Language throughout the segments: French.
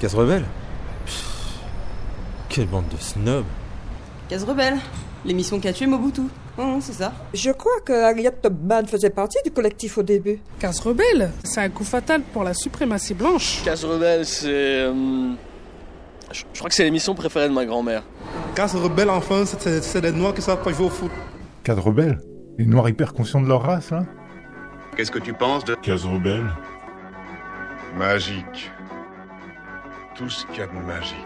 Casse rebelle Quelle bande de snobs Case Rebelle, l'émission qui a tué Mobutu. Hum, c'est ça. Je crois que Harriet Tubman faisait partie du collectif au début. Casse rebelle, c'est un coup fatal pour la suprématie blanche. Casse Rebelle, c'est. euh, je, je crois que c'est l'émission préférée de ma grand-mère. Casse rebelle, enfin, c'est c'est des noirs qui savent pas jouer au foot. Cadre rebelle Les noirs hyper conscients de leur race, là Qu'est-ce que tu penses de Case rebelle magique Tout ce qu'il y a de magique,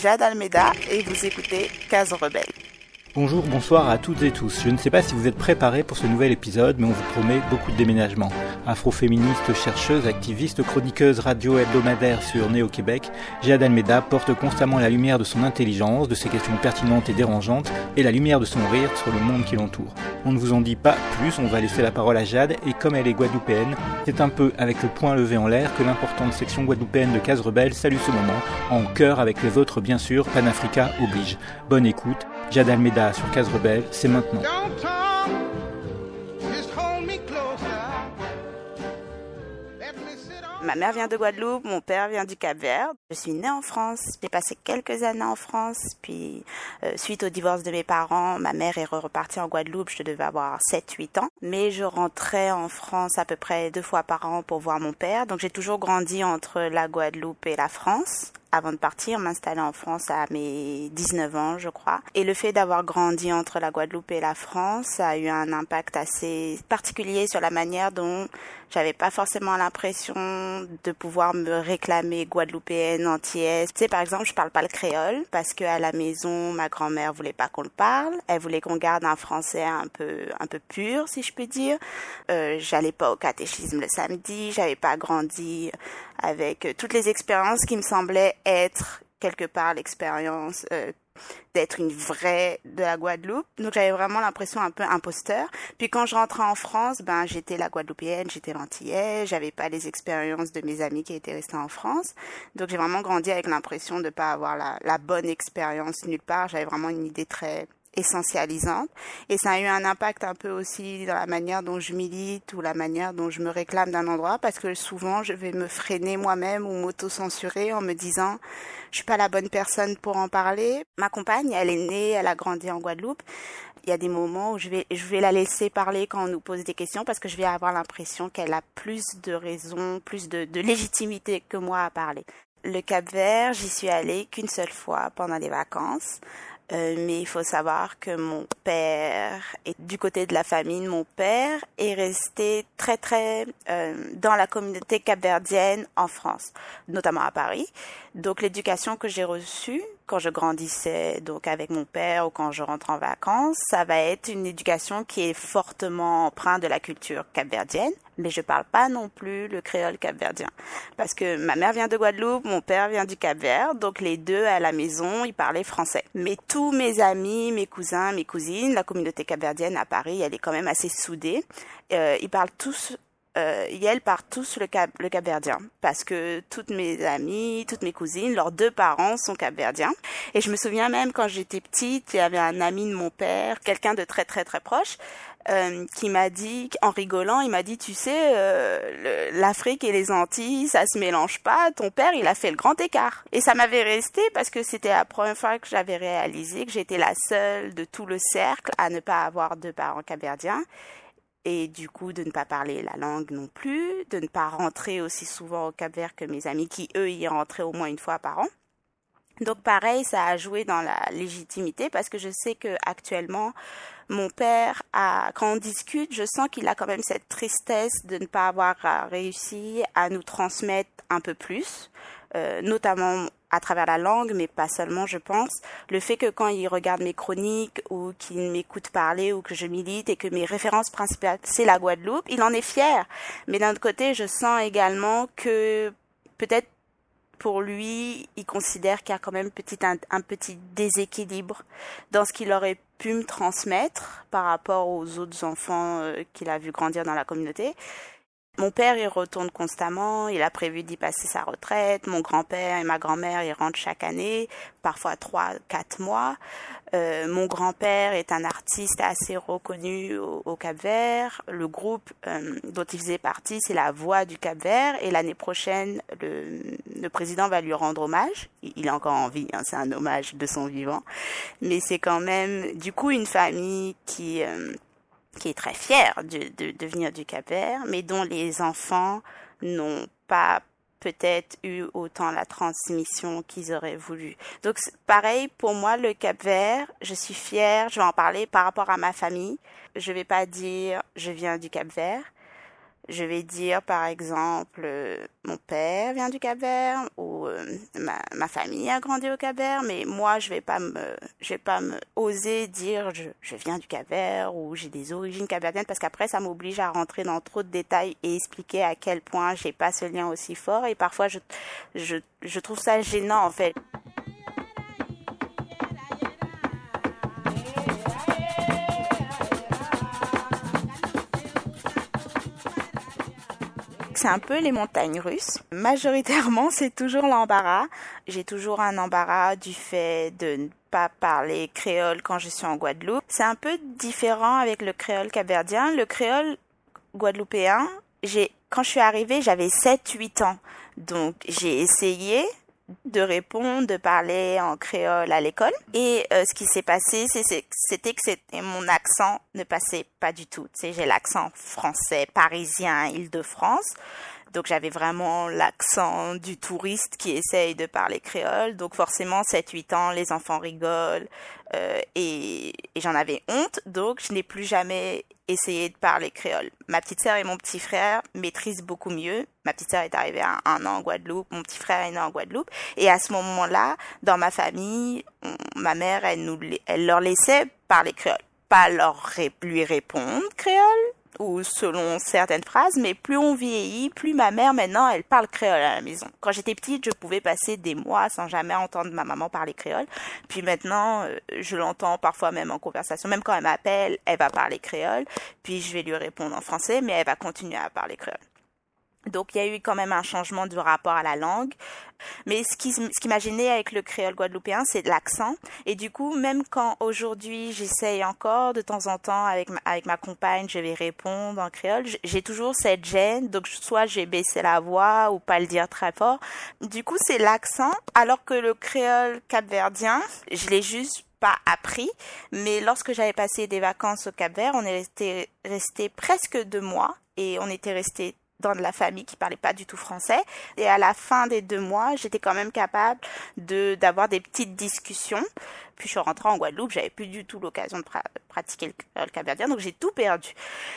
Jade Almeida et vous écoutez Case Rebelle. Bonjour, bonsoir à toutes et tous. Je ne sais pas si vous êtes préparés pour ce nouvel épisode, mais on vous promet beaucoup de déménagements. Afroféministe, chercheuse, activiste, chroniqueuse radio hebdomadaire sur Néo-Québec, Jade Almeida porte constamment la lumière de son intelligence, de ses questions pertinentes et dérangeantes, et la lumière de son rire sur le monde qui l'entoure. On ne vous en dit pas plus, on va laisser la parole à Jade, et comme elle est guadeloupéenne, c'est un peu avec le poing levé en l'air que l'importante section guadeloupéenne de Case Rebelle salue ce moment, en chœur avec les autres bien sûr, Panafrica oblige. Bonne écoute, Jade Almeida sur Case Rebelle, c'est maintenant. Ma mère vient de Guadeloupe, mon père vient du Cap-Vert. Je suis née en France, j'ai passé quelques années en France, puis euh, suite au divorce de mes parents, ma mère est repartie en Guadeloupe, je devais avoir 7-8 ans. Mais je rentrais en France à peu près deux fois par an pour voir mon père, donc j'ai toujours grandi entre la Guadeloupe et la France avant de partir, m'installer en France à mes 19 ans, je crois. Et le fait d'avoir grandi entre la Guadeloupe et la France a eu un impact assez particulier sur la manière dont j'avais pas forcément l'impression de pouvoir me réclamer guadeloupéenne, antillaise. Tu sais, par exemple, je parle pas le créole parce que à la maison, ma grand-mère voulait pas qu'on le parle. Elle voulait qu'on garde un français un peu, un peu pur, si je peux dire. Euh, j'allais pas au catéchisme le samedi. J'avais pas grandi avec euh, toutes les expériences qui me semblaient être quelque part l'expérience euh, d'être une vraie de la Guadeloupe. Donc j'avais vraiment l'impression un peu imposteur. Puis quand je rentrais en France, ben j'étais la Guadeloupéenne, j'étais l'antillaise, j'avais pas les expériences de mes amis qui étaient restés en France. Donc j'ai vraiment grandi avec l'impression de pas avoir la, la bonne expérience nulle part. J'avais vraiment une idée très essentialisante et ça a eu un impact un peu aussi dans la manière dont je milite ou la manière dont je me réclame d'un endroit parce que souvent je vais me freiner moi-même ou m'auto-censurer en me disant je suis pas la bonne personne pour en parler. Ma compagne, elle est née, elle a grandi en Guadeloupe. Il y a des moments où je vais je vais la laisser parler quand on nous pose des questions parce que je vais avoir l'impression qu'elle a plus de raisons, plus de, de légitimité que moi à parler. Le Cap-Vert, j'y suis allée qu'une seule fois pendant les vacances. Euh, mais il faut savoir que mon père, et du côté de la famille de mon père, est resté très très euh, dans la communauté capverdienne en France, notamment à Paris. Donc l'éducation que j'ai reçue quand je grandissais donc avec mon père ou quand je rentre en vacances, ça va être une éducation qui est fortement empreinte de la culture capverdienne, mais je parle pas non plus le créole capverdien parce que ma mère vient de Guadeloupe, mon père vient du Cap-Vert, donc les deux à la maison, ils parlaient français. Mais tous mes amis, mes cousins, mes cousines, la communauté capverdienne à Paris, elle est quand même assez soudée. Euh, ils parlent tous euh, elles parlent tous le, cap, le capverdien parce que toutes mes amies, toutes mes cousines, leurs deux parents sont capverdiens. Et je me souviens même quand j'étais petite, il y avait un ami de mon père, quelqu'un de très très très proche, euh, qui m'a dit, en rigolant, il m'a dit, tu sais, euh, l'Afrique et les Antilles, ça se mélange pas. Ton père, il a fait le grand écart. Et ça m'avait resté parce que c'était la première fois que j'avais réalisé que j'étais la seule de tout le cercle à ne pas avoir de parents capverdiens et du coup de ne pas parler la langue non plus, de ne pas rentrer aussi souvent au Cap Vert que mes amis qui eux y rentraient au moins une fois par an. Donc pareil, ça a joué dans la légitimité parce que je sais que actuellement mon père a, quand on discute, je sens qu'il a quand même cette tristesse de ne pas avoir réussi à nous transmettre un peu plus, euh, notamment à travers la langue, mais pas seulement, je pense. Le fait que quand il regarde mes chroniques ou qu'il m'écoute parler ou que je milite et que mes références principales, c'est la Guadeloupe, il en est fier. Mais d'un autre côté, je sens également que peut-être pour lui, il considère qu'il y a quand même petit, un, petit déséquilibre dans ce qu'il aurait pu me transmettre par rapport aux autres enfants euh, qu'il a vu grandir dans la communauté. Mon père, il retourne constamment, il a prévu d'y passer sa retraite. Mon grand-père et ma grand-mère, ils rentrent chaque année, parfois trois, quatre mois. Euh, mon grand-père est un artiste assez reconnu au, Cap-Vert. Le groupe euh, dont il faisait partie, c'est la Voix du Cap-Vert. Et l'année prochaine, le, le, président va lui rendre hommage. Il est encore en vie, hein, c'est un hommage de son vivant. Mais c'est quand même, du coup, une famille qui... Euh, qui est très fière de, de, de venir du Cap-Vert, mais dont les enfants n'ont pas peut-être eu autant la transmission qu'ils auraient voulu. Donc pareil pour moi le Cap-Vert, je suis fière, je vais en parler par rapport à ma famille. Je vais pas dire je viens du Cap-Vert, je vais dire par exemple euh, mon père vient du Cap-Vert ou euh, ma, ma, famille a grandi au Cap-Vert mais moi je vais pas me je vais pas me oser dire je, je viens du Cap-Vert ou j'ai des origines capverdiennes parce qu'après ça m'oblige à rentrer dans trop de détails et expliquer à quel point j'ai pas ce lien aussi fort et parfois je je, je trouve ça gênant en fait. C'est un peu les montagnes russes. Majoritairement, c'est toujours l'embarras. J'ai toujours un embarras du fait de ne pas parler créole quand je suis en Guadeloupe. C'est un peu différent avec le créole capverdien. Le créole guadeloupéen, quand je suis arrivée, j'avais 7-8 ans. Donc, j'ai essayé, de répondre, de parler en créole à l'école. Et euh, ce qui s'est passé, c'était que c'était mon accent ne passait pas du tout. Tu sais, j'ai l'accent français, parisien, Île-de-France. Donc j'avais vraiment l'accent du touriste qui essaye de parler créole. Donc forcément, 7-8 ans, les enfants rigolent euh, et, et j'en avais honte. Donc je n'ai plus jamais essayé de parler créole. Ma petite sœur et mon petit frère maîtrisent beaucoup mieux. Ma petite sœur est arrivée à un an en Guadeloupe, mon petit frère est né en Guadeloupe. Et à ce moment-là, dans ma famille, ma mère, elle, nous, elle leur laissait parler créole. Pas leur lui répondre créole, ou selon certaines phrases, mais plus on vieillit, plus ma mère maintenant elle parle créole à la maison. Quand j'étais petite, je pouvais passer des mois sans jamais entendre ma maman parler créole. Puis maintenant, euh, je l'entends parfois même en conversation, même quand elle m'appelle, elle va parler créole, puis je vais lui répondre en français, mais elle va continuer à parler créole. Donc il y a eu quand même un changement du rapport à la langue. Mais ce qui, ce qui m'a gêné avec le créole guadeloupéen, c'est l'accent. Et du coup, même quand aujourd'hui j'essaye encore de temps en temps avec ma, avec ma compagne, je vais répondre en créole, j'ai toujours cette gêne. Donc soit j'ai baissé la voix ou pas le dire très fort. Du coup, c'est l'accent. Alors que le créole capverdien, je l'ai juste pas appris, mais lorsque j'avais passé des vacances au Cap Vert, on est resté, resté presque deux mois et on était resté dans de la famille qui parlait pas du tout français. Et à la fin des deux mois, j'étais quand même capable de d'avoir des petites discussions. Puis je suis rentrée en Guadeloupe, j'avais plus du tout l'occasion de pratiquer le, le capverdien, donc j'ai tout perdu.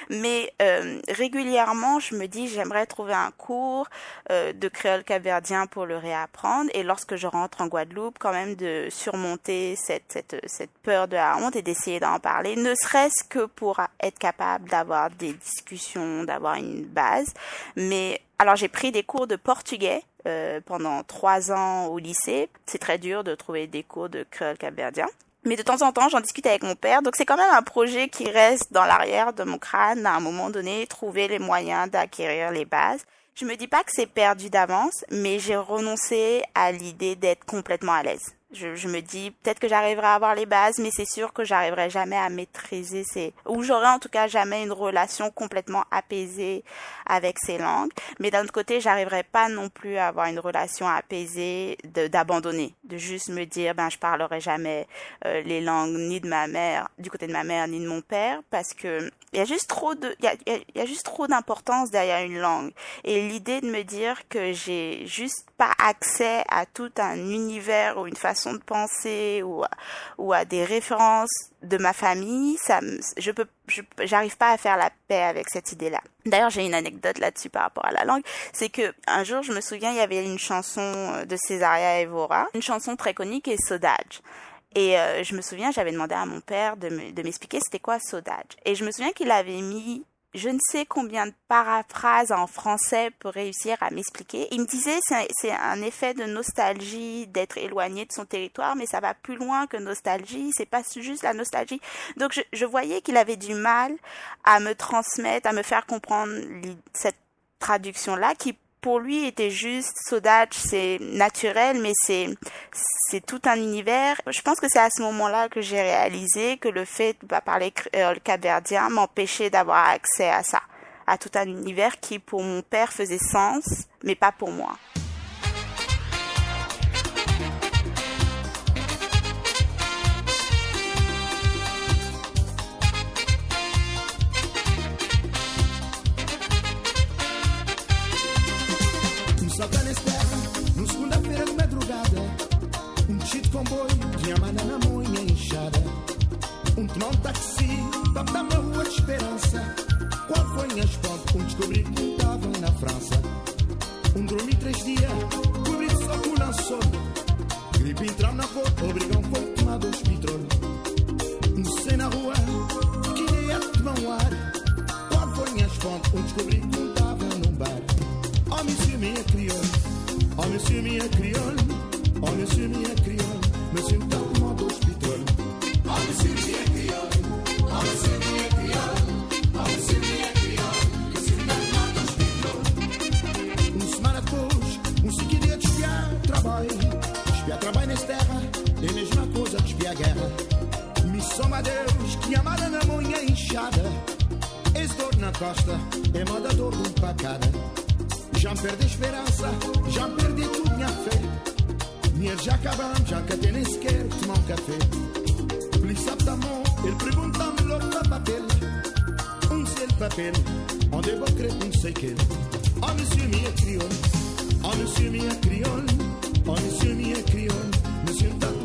Mais euh, régulièrement, je me dis j'aimerais trouver un cours euh, de créole capverdien pour le réapprendre. Et lorsque je rentre en Guadeloupe, quand même de surmonter cette cette, cette peur de la honte et d'essayer d'en parler, ne serait-ce que pour être capable d'avoir des discussions, d'avoir une base. Mais alors j'ai pris des cours de portugais euh, pendant trois ans au lycée. C'est très dur de trouver des cours de créole capverdien. Mais de temps en temps, j'en discute avec mon père. Donc c'est quand même un projet qui reste dans l'arrière de mon crâne à un moment donné, trouver les moyens d'acquérir les bases. Je me dis pas que c'est perdu d'avance, mais j'ai renoncé à l'idée d'être complètement à l'aise. Je, je, me dis peut-être que j'arriverai à avoir les bases, mais c'est sûr que j'arriverai jamais à maîtriser ces, ou j'aurai en tout cas jamais une relation complètement apaisée avec ces langues. Mais d'un autre côté, j'arriverai pas non plus à avoir une relation apaisée d'abandonner, de, juste me dire ben je parlerai jamais euh, les langues ni de ma mère, du côté de ma mère ni de mon père, parce que il y a juste trop de, il y a, y a juste trop d'importance derrière une langue. Et l'idée de me dire que j'ai juste pas accès à tout un univers ou une façon de penser ou à, ou à des références de ma famille, ça, je peux, j'arrive pas à faire la paix avec cette idée-là. D'ailleurs, j'ai une anecdote là-dessus par rapport à la langue, c'est que un jour, je me souviens, il y avait une chanson de Césaria Evora, une chanson très connue qui est Sodage. Et euh, je me souviens, j'avais demandé à mon père de m'expliquer c'était quoi Sodage. Et je me souviens qu'il avait mis je ne sais combien de paraphrases en français pour réussir à m'expliquer. Il me disait c'est un effet de nostalgie d'être éloigné de son territoire, mais ça va plus loin que nostalgie. C'est pas juste la nostalgie. Donc je, je voyais qu'il avait du mal à me transmettre, à me faire comprendre cette traduction là qui pour lui était juste Sodach, c'est naturel, mais c'est c'est tout un univers. Je pense que c'est à ce moment-là que j'ai réalisé que le fait de parler le capverdien m'empêchait d'avoir accès à ça, à tout un univers qui pour mon père faisait sens, mais pas pour moi. salta na estrada, no segunda-feira de madrugada. Um tiro de comboio, de amada na moinha inchada. Um tron taxi, toca na rua de esperança. Qual foi a? Um descobri que estava na França. Um dormi três dias, cobri só com lançou. Gripe entrar na boca, obrigam um pouco tomar dois pitrol. Um na rua, que ia tomar um ar. Qual foi a? Um descobri minha crioula, oh monsieur minha crioula, oh monsieur minha crioula, monsieur tá um modo hospital. Oh monsieur minha crioula, oh monsieur minha crioula, oh monsieur minha crioula, monsieur tá um modo hospital. Um maracos, um que de desviar trabalho, desviar trabalho nessa terra, é a mesma coisa desviar guerra. Me soma a Deus que amada na manhã inchada, ex-dor na costa é moda dor de um pacada. Já perdi esperança, já perdi tudo, minha fé. Dinheiro já acabamos, já que até nem sequer tomar um café. Ele sabe da mão, ele pergunta-me logo para papel. Um sei le papel, onde eu vou crer, não sei que. Oh, monsieur, minha crioula. Oh, monsieur, minha crioula. Oh, monsieur, minha crioula. Monsieur, tá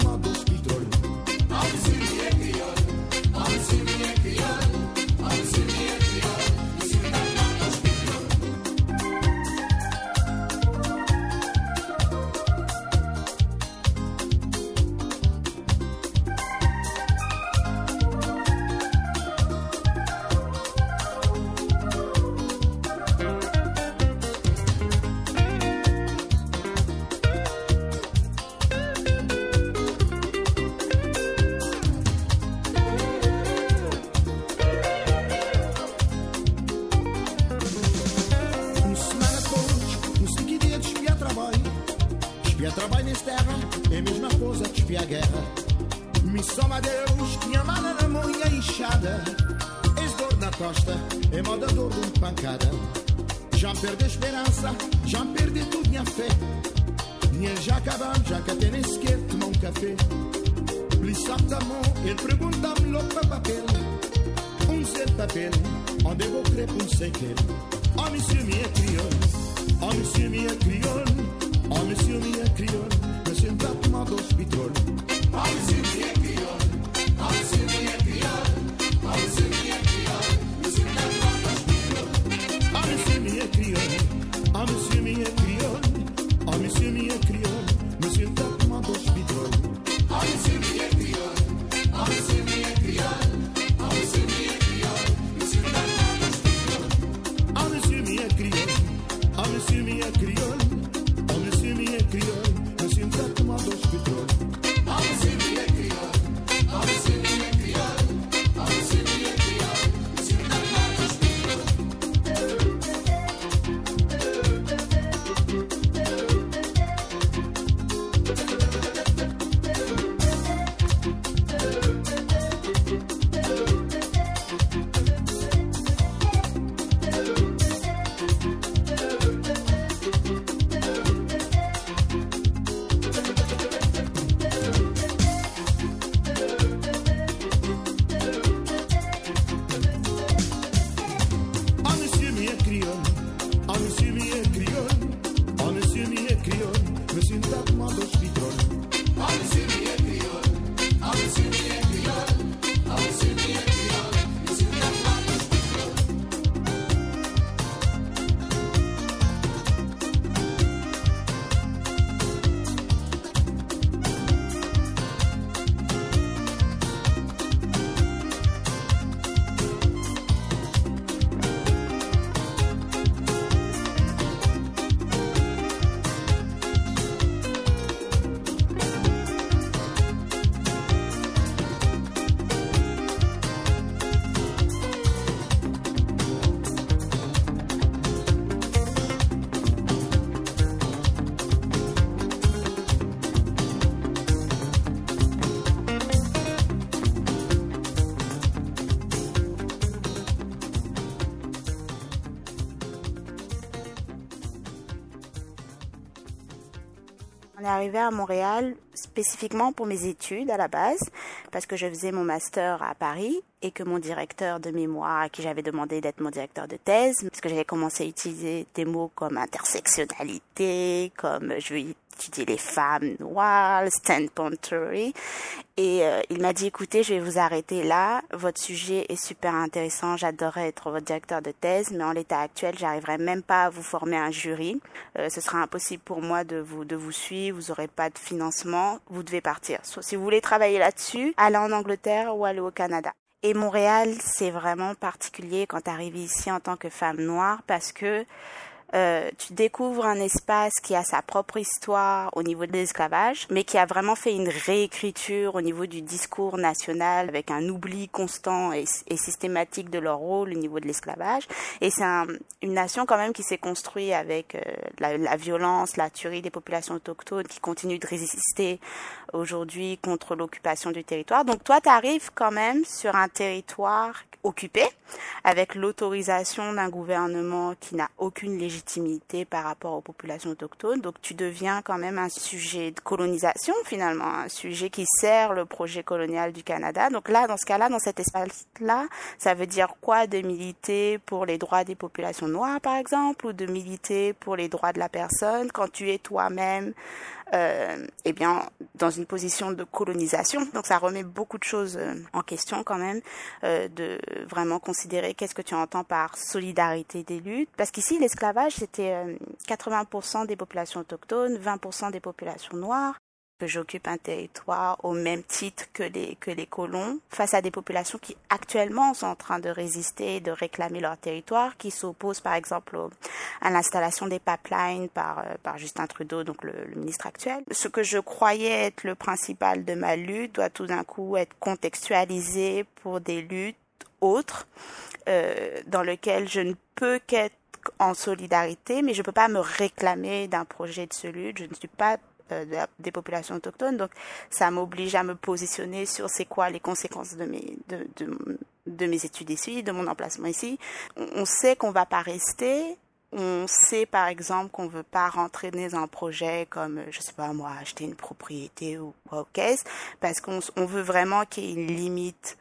On est arrivé à Montréal spécifiquement pour mes études à la base, parce que je faisais mon master à Paris et que mon directeur de mémoire, à qui j'avais demandé d'être mon directeur de thèse, parce que j'avais commencé à utiliser des mots comme intersectionnalité, comme je étudier les femmes noires, le standpoint. Et euh, il m'a dit, écoutez, je vais vous arrêter là. Votre sujet est super intéressant. J'adorerais être votre directeur de thèse, mais en l'état actuel, j'arriverai même pas à vous former un jury. Euh, ce sera impossible pour moi de vous de vous suivre. Vous aurez pas de financement. Vous devez partir. Si vous voulez travailler là-dessus, allez en Angleterre ou allez au Canada. Et Montréal, c'est vraiment particulier quand tu arrives ici en tant que femme noire parce que euh, tu découvres un espace qui a sa propre histoire au niveau de l'esclavage, mais qui a vraiment fait une réécriture au niveau du discours national avec un oubli constant et, systématique de leur rôle au niveau de l'esclavage. Et c'est une nation quand même qui s'est construite avec euh, la, la, violence, la tuerie des populations autochtones qui continuent de résister aujourd'hui contre l'occupation du territoire. Donc toi, tu arrives quand même sur un territoire occupé avec l'autorisation d'un gouvernement qui n'a aucune légitimité par rapport aux populations autochtones. Donc tu deviens quand même un sujet de colonisation finalement, un sujet qui sert le projet colonial du Canada. Donc là, dans ce cas-là, dans cet espace-là, ça veut dire quoi? De militer pour les droits des populations noires par exemple ou de militer pour les droits de la personne? Quand tu es toi-même euh, eh bien, dans une position de colonisation. Donc ça remet beaucoup de choses euh, en question quand même, euh, de vraiment considérer qu'est-ce que tu entends par solidarité des luttes. Parce qu'ici, l'esclavage, c'était 80% des populations autochtones, 20% des populations noires que j'occupe un territoire au même titre que les, que les colons face à des populations qui actuellement sont en train de résister et de réclamer leur territoire, qui s'opposent par exemple à l'installation des pipelines par, euh, par Justin Trudeau, donc le, ministre actuel. Ce que je croyais être le principal de ma lutte doit tout d'un coup être contextualisé pour des luttes autres euh, dans lesquelles je ne peux qu'être en solidarité, mais je ne peux pas me réclamer d'un projet de ce lutte. Je ne suis pas euh, des populations autochtones. Donc, ça m'oblige à me positionner sur c'est quoi les conséquences de mes, de, de, de mes études ici, de mon emplacement ici. On, sait qu'on va pas rester. On sait par exemple qu'on veut pas rentrer dans un projet comme je sais pas moi acheter une propriété ou quoi au caisse parce qu'on on veut vraiment qu'il y ait une limite,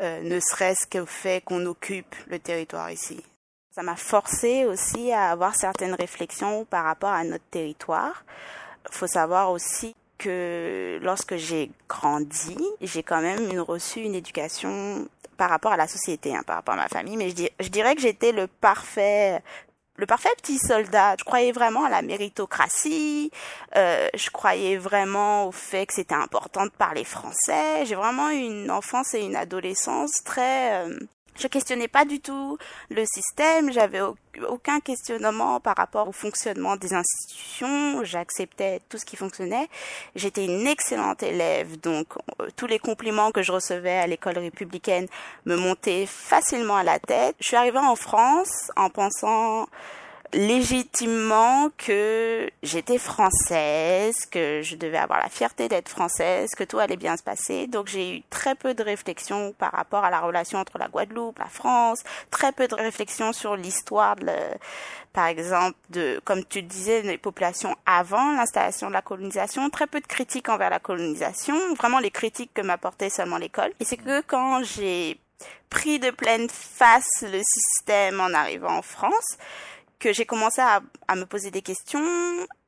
euh, ne serait-ce qu'au fait qu'on occupe le territoire ici. Ça m'a forcé aussi à avoir certaines réflexions par rapport à notre territoire faut savoir aussi que lorsque j'ai grandi, j'ai quand même reçu une éducation par rapport à la société, hein, par rapport à ma famille, mais je, je dirais que j'étais le parfait le parfait petit soldat. Je croyais vraiment à la méritocratie. Euh, je croyais vraiment au fait que c'était important de parler français. J'ai vraiment eu une enfance et une adolescence très euh, je questionnais pas du tout le système, j'avais aucun questionnement par rapport au fonctionnement des institutions, j'acceptais tout ce qui fonctionnait. J'étais une excellente élève, donc euh, tous les compliments que je recevais à l'école républicaine me montaient facilement à la tête. Je suis arrivée en France en pensant légitimement que j'étais française, que je devais avoir la fierté d'être française, que tout allait bien se passer. Donc j'ai eu très peu de réflexions par rapport à la relation entre la Guadeloupe, la France, très peu de réflexions sur l'histoire de, par exemple, de, comme tu disais, des populations avant l'installation de la colonisation, très peu de critiques envers la colonisation, vraiment les critiques que m'apportait seulement l'école. Et c'est que quand j'ai pris de pleine face le système en arrivant en France, que j'ai commencé à, me poser des questions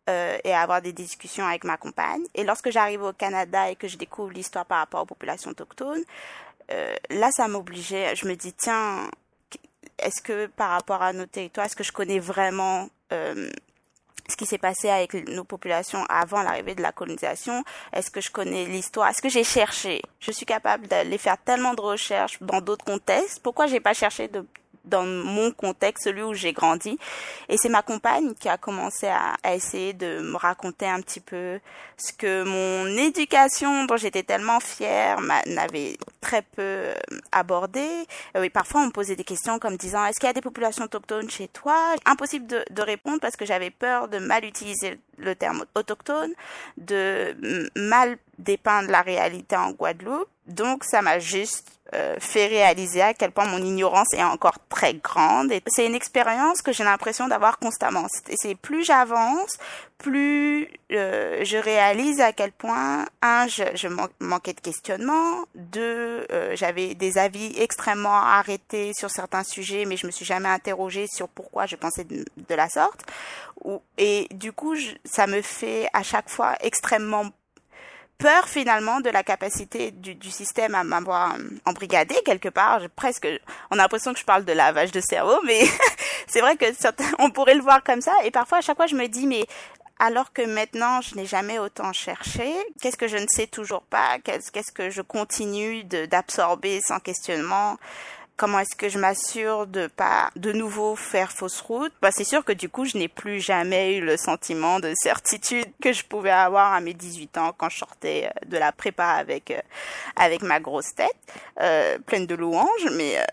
euh, et à avoir des discussions avec ma compagne. Et lorsque j'arrive au Canada et que je découvre l'histoire par rapport aux populations autochtones, euh, là, ça m'obligeait. Je me dis, tiens, est-ce que par rapport à nos territoires, est-ce que je connais vraiment euh, ce qui s'est passé avec nos populations avant l'arrivée de la colonisation? Est-ce que je connais l'histoire? Est-ce que j'ai cherché? Je suis capable d'aller faire tellement de recherches dans d'autres contextes. Pourquoi j'ai pas cherché de dans mon contexte, celui où j'ai grandi. Et c'est ma compagne qui a commencé à, essayer de me raconter un petit peu ce que mon éducation, dont j'étais tellement fière, n'avait très peu euh, abordé. Euh, oui, parfois on me posait des questions comme disant est-ce qu'il y a des populations autochtones chez toi? Impossible de répondre parce que j'avais peur de mal utiliser le terme autochtone, de mal dépeindre la réalité en Guadeloupe. Donc ça m'a juste euh, fait réaliser à quel point mon ignorance est encore très grande. C'est une expérience que j'ai l'impression d'avoir constamment. C'est plus j'avance, plus euh, je réalise à quel point un, je, manquais de questionnement, deux, euh, j'avais des avis extrêmement arrêtés sur certains sujets, mais je me suis jamais interrogée sur pourquoi je pensais de, la sorte. Et du coup, ça me fait à chaque fois extrêmement peur finalement de la capacité du, système à m'avoir embrigadé quelque part. Je, presque, on a l'impression que je parle de lavage de cerveau, mais c'est vrai que certains, on pourrait le voir comme ça. Et parfois, à chaque fois, je me dis, mais alors que maintenant je n'ai jamais autant cherché, qu'est-ce que je ne sais toujours pas, qu'est-ce que je continue d'absorber sans questionnement, comment est-ce que je m'assure de pas de nouveau faire fausse route? Bah c'est sûr que du coup je n'ai plus jamais eu le sentiment de certitude que je pouvais avoir à mes 18 ans quand je sortais euh, de la prépa avec euh, avec ma grosse tête euh, pleine de louanges mais euh,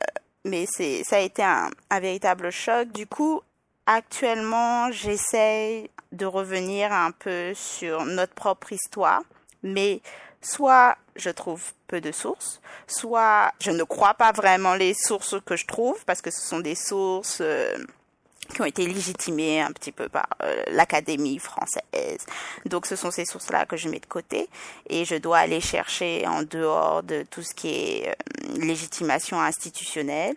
mais c'est ça a été un, un véritable choc. Du coup actuellement j'essaye de revenir un peu sur notre propre histoire mais soit je trouve peu de sources, soit je ne crois pas vraiment les sources que je trouve parce que ce sont des sources euh, qui ont été légitimées un petit peu par euh, l'Académie française. Donc ce sont ces sources-là que je mets de côté et je dois aller chercher en dehors de tout ce qui est euh, légitimation institutionnelle.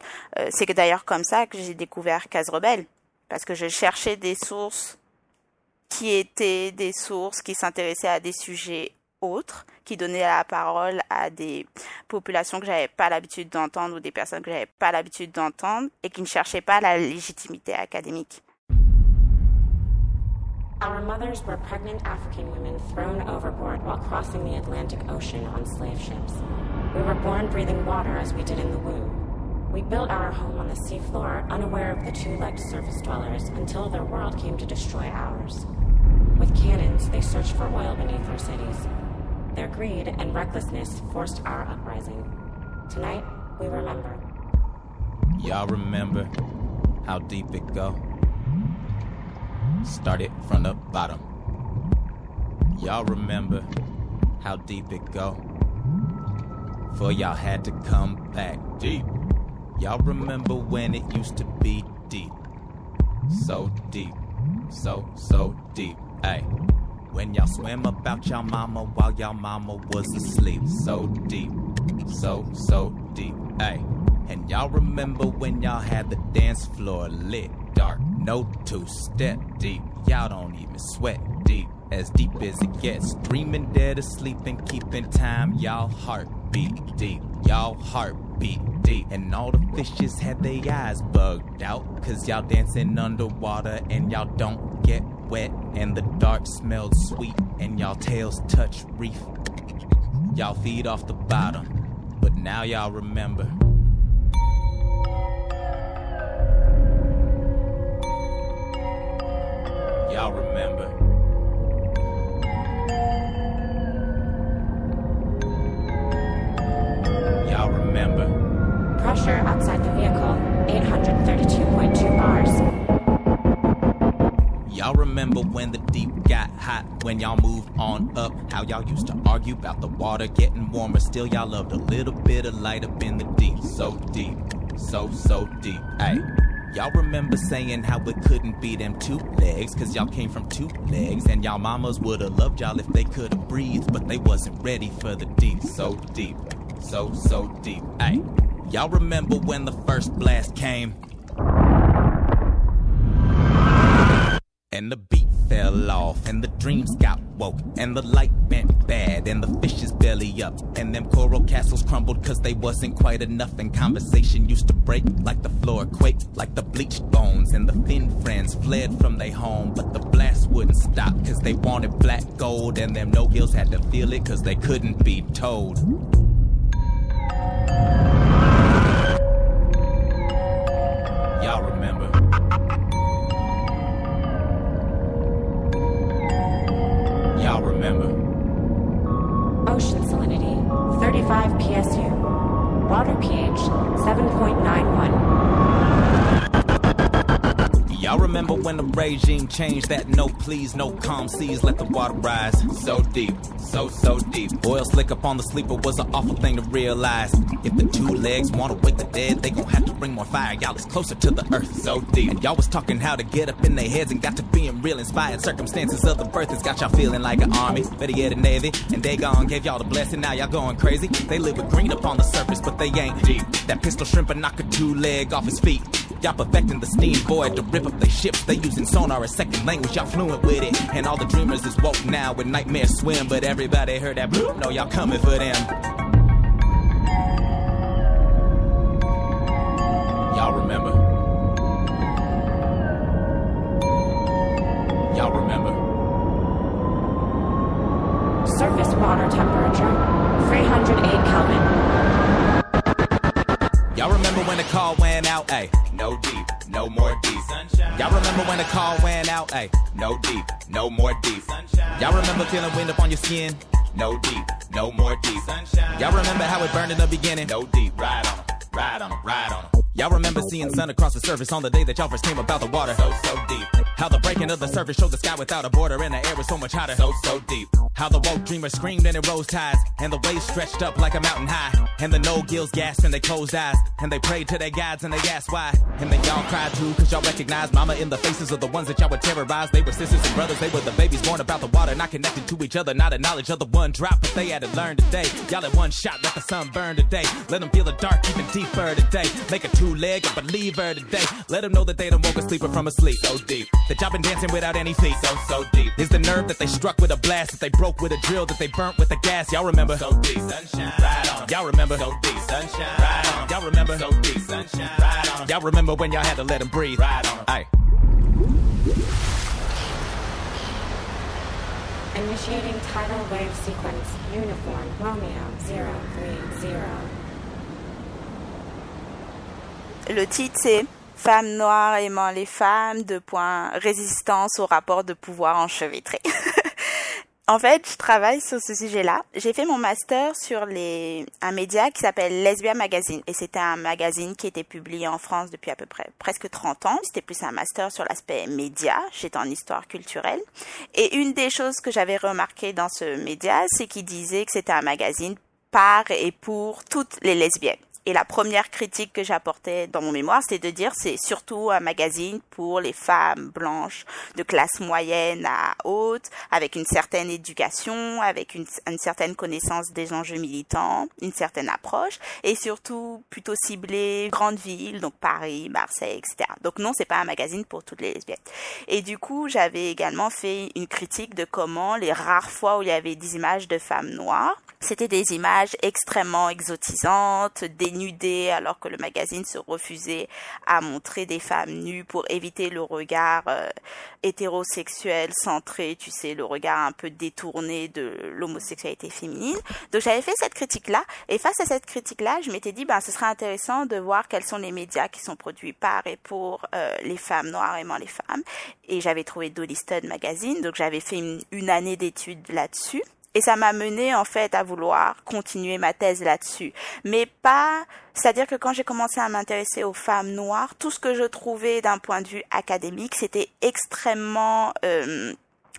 C'est d'ailleurs comme ça que j'ai découvert Case Rebelle parce que je cherchais des sources qui étaient des sources qui s'intéressaient à des sujets autres, qui donnaient la parole à des populations que j'avais pas l'habitude d'entendre ou des personnes que j'avais pas l'habitude d'entendre et qui ne cherchaient pas la légitimité académique. Our mothers were pregnant African women thrown overboard while crossing the Atlantic Ocean on slave ships. We were born breathing water as we did in the womb. We built our home on the seafloor, unaware of the two legged surface dwellers, until their world came to destroy ours. With cannons, they searched for oil beneath our cities. Their greed and recklessness forced our uprising. Tonight, we remember. Y'all remember how deep it go? Started from the bottom. Y'all remember how deep it go? For y'all had to come back deep. Y'all remember when it used to be deep. So deep. So, so deep. Ay. When y'all swam about y'all mama while y'all mama was asleep. So deep, so, so deep. Ay. And y'all remember when y'all had the dance floor lit dark. No two step deep. Y'all don't even sweat deep. As deep as it gets. Dreaming dead asleep and keeping time. Y'all heartbeat deep. Y'all heartbeat deep. And all the fishes had their eyes bugged out. Cause y'all dancing underwater and y'all don't get wet and the dark smelled sweet and y'all tails touch reef. Y'all feed off the bottom, but now y'all remember. Y'all remember. Y'all remember. Pressure outside the vehicle 832.2 bars. Y'all remember when the deep got hot, when y'all moved on up, how y'all used to argue about the water getting warmer. Still, y'all loved a little bit of light up in the deep. So deep, so, so deep. Ay. Y'all remember saying how it couldn't be them two legs, cause y'all came from two legs, and y'all mamas would've loved y'all if they could've breathed, but they wasn't ready for the deep. So deep, so, so deep. Ay. Y'all remember when the first blast came? And the beat fell off, and the dreams got woke, and the light went bad, and the fishes belly up, and them coral castles crumbled cause they wasn't quite enough, and conversation used to break like the floor quaked, like the bleached bones, and the thin friends fled from their home, but the blast wouldn't stop cause they wanted black gold, and them no gills had to feel it cause they couldn't be told. Y'all remember. Remember. Ocean salinity 35 psu. Water pH 7.91. Y'all remember when the regime changed that no please, no calm seas, let the water rise so deep, so, so deep. Oil slick up on the sleeper was an awful thing to realize. If the two legs wanna wake the dead, they gon' have to bring more fire. Y'all is closer to the earth, so deep. And y'all was talking how to get up in their heads and got to being real inspired. Circumstances of the birth has got y'all feeling like an army, better yet a navy. And they gone gave y'all the blessing, now y'all going crazy. They live with green up on the surface, but they ain't deep. That pistol shrimp and knock a two leg off his feet. Y'all perfecting the steam void to rip up their ships. They using sonar as second language, y'all fluent with it. And all the dreamers is woke now with nightmares swim. But everybody heard that bloop, know y'all coming for them. Y'all remember. Y'all remember. Surface water temperature 308 Kelvin. Y'all remember when the call went out? Ayy, no more deep. Y'all remember when the call went out? Ayy, no deep, no more deep. Y'all remember feeling wind up on your skin? No deep, no more deep. Y'all remember how it burned in the beginning? No deep, ride on 'em, ride on 'em, ride on 'em. Y'all remember seeing sun across the surface on the day that y'all first came about the water? So, so deep. How the breaking of the surface showed the sky without a border and the air was so much hotter. So, so deep. How the woke dreamer screamed and it rose tides. And the waves stretched up like a mountain high. And the no gills gasped and they closed eyes. And they prayed to their gods and they asked why. And then y'all cried too, cause y'all recognized mama in the faces of the ones that y'all would terrorize. They were sisters and brothers, they were the babies born about the water, not connected to each other, not a knowledge of the one drop. But they had to learn today. Y'all at one shot, let the sun burn today. Let them feel the dark even deeper today. Make a two leg a believer today. Let them know that they don't woke a sleeper from a sleep so deep. That y'all been dancing without any feet so, so deep. Is the nerve that they struck with a blast, that they broke with a drill, that they burnt with a gas. Y'all remember? So deep, sunshine, ride on. Y'all remember? So deep, sunshine, right on. Y'all remember? So deep, sunshine, right on. Y'all remember when y'all had to let them breathe? Right on. Aye. Initiating tidal wave sequence. Uniform Romeo 030. Le titre c'est Femmes noires aimant les femmes, deux points, résistance au rapport de pouvoir enchevêtré. en fait, je travaille sur ce sujet-là. J'ai fait mon master sur les, un média qui s'appelle Lesbia Magazine. Et c'était un magazine qui était publié en France depuis à peu près presque 30 ans. C'était plus un master sur l'aspect média. J'étais en histoire culturelle. Et une des choses que j'avais remarqué dans ce média, c'est qu'il disait que c'était un magazine par et pour toutes les lesbiennes. Et la première critique que j'apportais dans mon mémoire, c'était de dire c'est surtout un magazine pour les femmes blanches de classe moyenne à haute, avec une certaine éducation, avec une, certaine connaissance des enjeux militants, une certaine approche, et surtout plutôt ciblé grandes villes, donc Paris, Marseille, etc. Donc non, c'est pas un magazine pour toutes les lesbiennes. Et du coup, j'avais également fait une critique de comment les rares fois où il y avait des images de femmes noires, c'était des images extrêmement exotisantes, dénudées, alors que le magazine se refusait à montrer des femmes nues pour éviter le regard euh, hétérosexuel centré, tu sais, le regard un peu détourné de l'homosexualité féminine. Donc j'avais fait cette critique-là, et face à cette critique-là, je m'étais dit, ben, ce serait intéressant de voir quels sont les médias qui sont produits par et pour euh, les femmes noires aimant les femmes. Et j'avais trouvé Dolly Stud Magazine, donc j'avais fait une, une année d'études là-dessus. Et ça m'a mené en fait à vouloir continuer ma thèse là-dessus. Mais pas, c'est-à-dire que quand j'ai commencé à m'intéresser aux femmes noires, tout ce que je trouvais d'un point de vue académique, c'était extrêmement euh,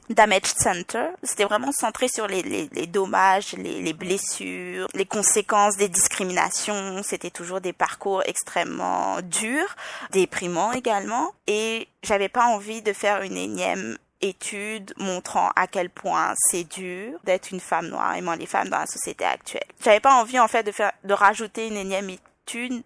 damage center. C'était vraiment centré sur les, les, les dommages, les, les, blessures, les conséquences des discriminations. C'était toujours des parcours extrêmement durs, déprimants également. Et j'avais pas envie de faire une énième études montrant à quel point c'est dur d'être une femme noire aimant les femmes dans la société actuelle. J'avais pas envie en fait de faire de rajouter une énième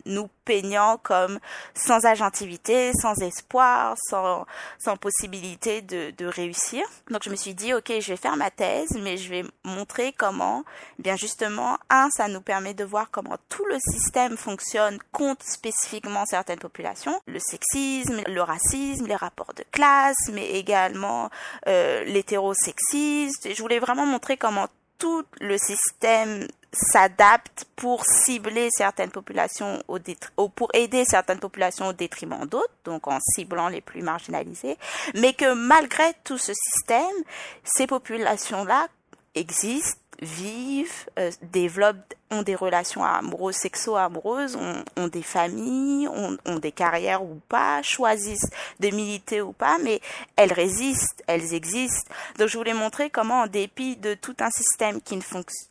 nous peignant comme sans agentivité, sans espoir, sans, sans possibilité de, de réussir. Donc je me suis dit, ok, je vais faire ma thèse, mais je vais montrer comment, eh bien justement, un, ça nous permet de voir comment tout le système fonctionne contre spécifiquement certaines populations, le sexisme, le racisme, les rapports de classe, mais également euh, l'hétérosexisme. Je voulais vraiment montrer comment tout le système s'adapte pour cibler certaines populations au ou pour aider certaines populations au détriment d'autres, donc en ciblant les plus marginalisés, mais que malgré tout ce système, ces populations-là existent, vivent, euh, développent, ont des relations amoureuses, sexo-amoureuses, ont, ont, des familles, ont, ont, des carrières ou pas, choisissent de militer ou pas, mais elles résistent, elles existent. Donc je voulais montrer comment, en dépit de tout un système qui, ne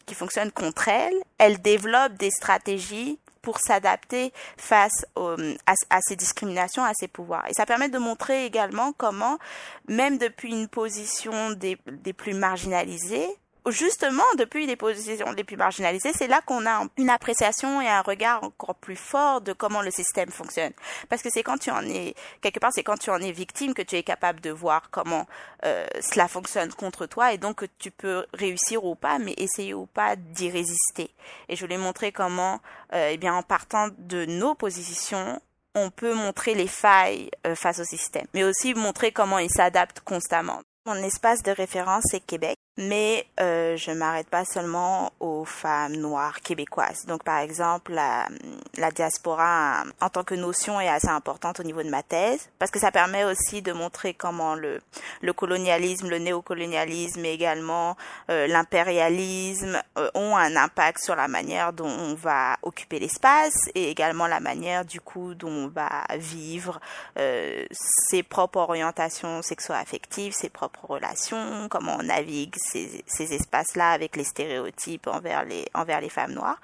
qui fonctionne contre elles, elles développent des stratégies pour s'adapter face à, ces discriminations, à ces pouvoirs. Et ça permet de montrer également comment, même depuis une position des, des plus marginalisées, justement, depuis les positions les plus marginalisées, c'est là qu'on a une appréciation et un regard encore plus fort de comment le système fonctionne. Parce que c'est quand tu en es, quelque part, c'est quand tu en es victime que tu es capable de voir comment euh, cela fonctionne contre toi et donc que tu peux réussir ou pas, mais essayer ou pas d'y résister. Et je voulais montrer comment, euh, eh bien, en partant de nos positions, on peut montrer les failles euh, face au système, mais aussi montrer comment il s'adapte constamment. Mon espace de référence, c'est Québec mais euh, je m'arrête pas seulement aux femmes noires québécoises. Donc par exemple, la, la, diaspora en tant que notion est assez importante au niveau de ma thèse parce que ça permet aussi de montrer comment le, le colonialisme, le néocolonialisme et également euh, l'impérialisme euh, ont un impact sur la manière dont on va occuper l'espace et également la manière du coup dont on va vivre euh, ses propres orientations sexo-affectives, ses propres relations, comment on navigue ces, espaces-là avec les stéréotypes envers les, envers les femmes noires.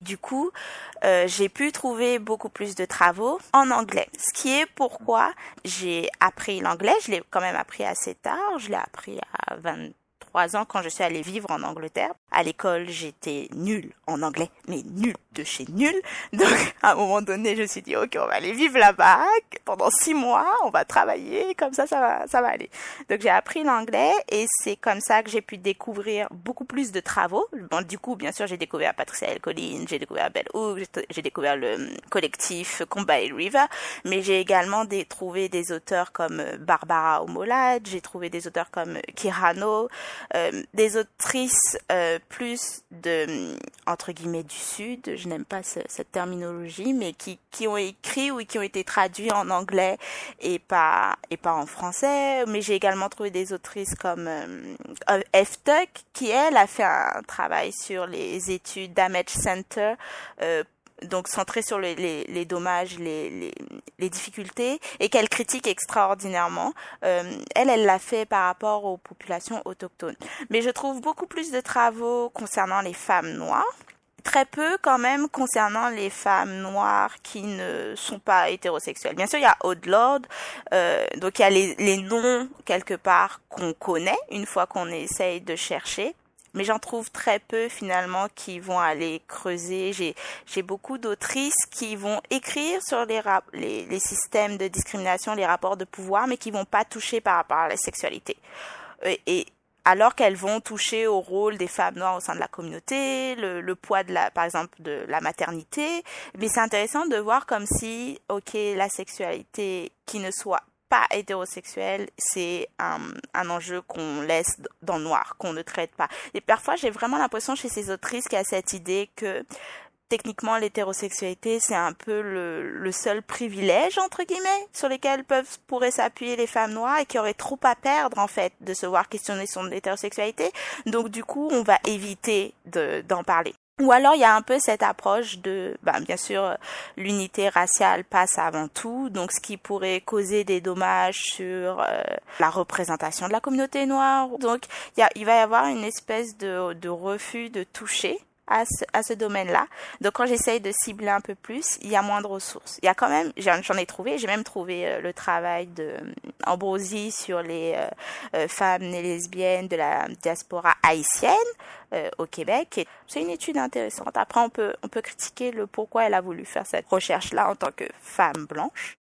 Du coup, euh, j'ai pu trouver beaucoup plus de travaux en anglais, ce qui est pourquoi j'ai appris l'anglais. Je l'ai quand même appris assez tard, je l'ai appris à 20 ans quand je suis allée vivre en Angleterre. À l'école, j'étais nulle en anglais, mais nulle de chez nulle. Donc, à un moment donné, je me suis dit, ok, on va aller vivre là-bas pendant six mois, on va travailler, comme ça, ça va, ça va aller. Donc, j'ai appris l'anglais et c'est comme ça que j'ai pu découvrir beaucoup plus de travaux. Bon, du coup, bien sûr, j'ai découvert Patricia. Collins, j'ai découvert Bell Hook, j'ai découvert le hum, collectif Combine River, mais j'ai également trouvé des auteurs comme euh, Barbara Omolad, j'ai trouvé des auteurs comme Kirano, euh, des autrices euh, plus de entre guillemets du sud, je n'aime pas cette terminologie, mais qui qui ont écrit ou qui ont été traduits en anglais et pas et pas en français. Mais j'ai également trouvé des autrices comme euh, F. Tuck qui elle a fait un travail sur les études Damage Center euh, donc centré sur les, les, dommages, les, les, les, difficultés, et qu'elle critique extraordinairement. Euh, elle, elle l'a fait par rapport aux populations autochtones. Mais je trouve beaucoup plus de travaux concernant les femmes noires très peu quand même concernant les femmes noires qui ne sont pas hétérosexuelles. Bien sûr, il y a Aude Lord, euh, donc il y a les, les noms quelque part qu'on connaît une fois qu'on essaye de chercher mais j'en trouve très peu finalement qui vont aller creuser. J'ai j'ai beaucoup d'autrices qui vont écrire sur les, les, les systèmes de discrimination, les rapports de pouvoir, mais qui vont pas toucher par rapport à la sexualité. Euh, et, alors qu'elles vont toucher au rôle des femmes noires au sein de la communauté, le, le poids de la, par exemple, de la maternité. Mais c'est intéressant de voir comme si, ok, la sexualité qui ne soit pas hétérosexuel, c'est un, un enjeu qu'on laisse dans le noir, qu'on ne traite pas. Et parfois, j'ai vraiment l'impression chez ces autrices qu'il y a cette idée que techniquement l'hétérosexualité c'est un peu le, le, seul privilège entre guillemets sur lesquels peuvent pourraient s'appuyer les femmes noires et qui auraient trop à perdre en fait de se voir questionner son hétérosexualité. Donc du coup on va éviter d'en parler. Ou alors il y a un peu cette approche de, ben, bien sûr, l'unité raciale passe avant tout, donc ce qui pourrait causer des dommages sur euh, la représentation de la communauté noire. Donc il, y a, il va y avoir une espèce de, de refus de toucher à ce, à ce domaine-là. Donc quand j'essaye de cibler un peu plus, il y a moins de ressources. Il y a quand même, j'en ai trouvé, j'ai même trouvé euh, le travail de euh, Ambrosie sur les euh, femmes et lesbiennes de la diaspora haïtienne au Québec. C'est une étude intéressante. Après, on peut, on peut critiquer le pourquoi elle a voulu faire cette recherche-là en tant que femme blanche.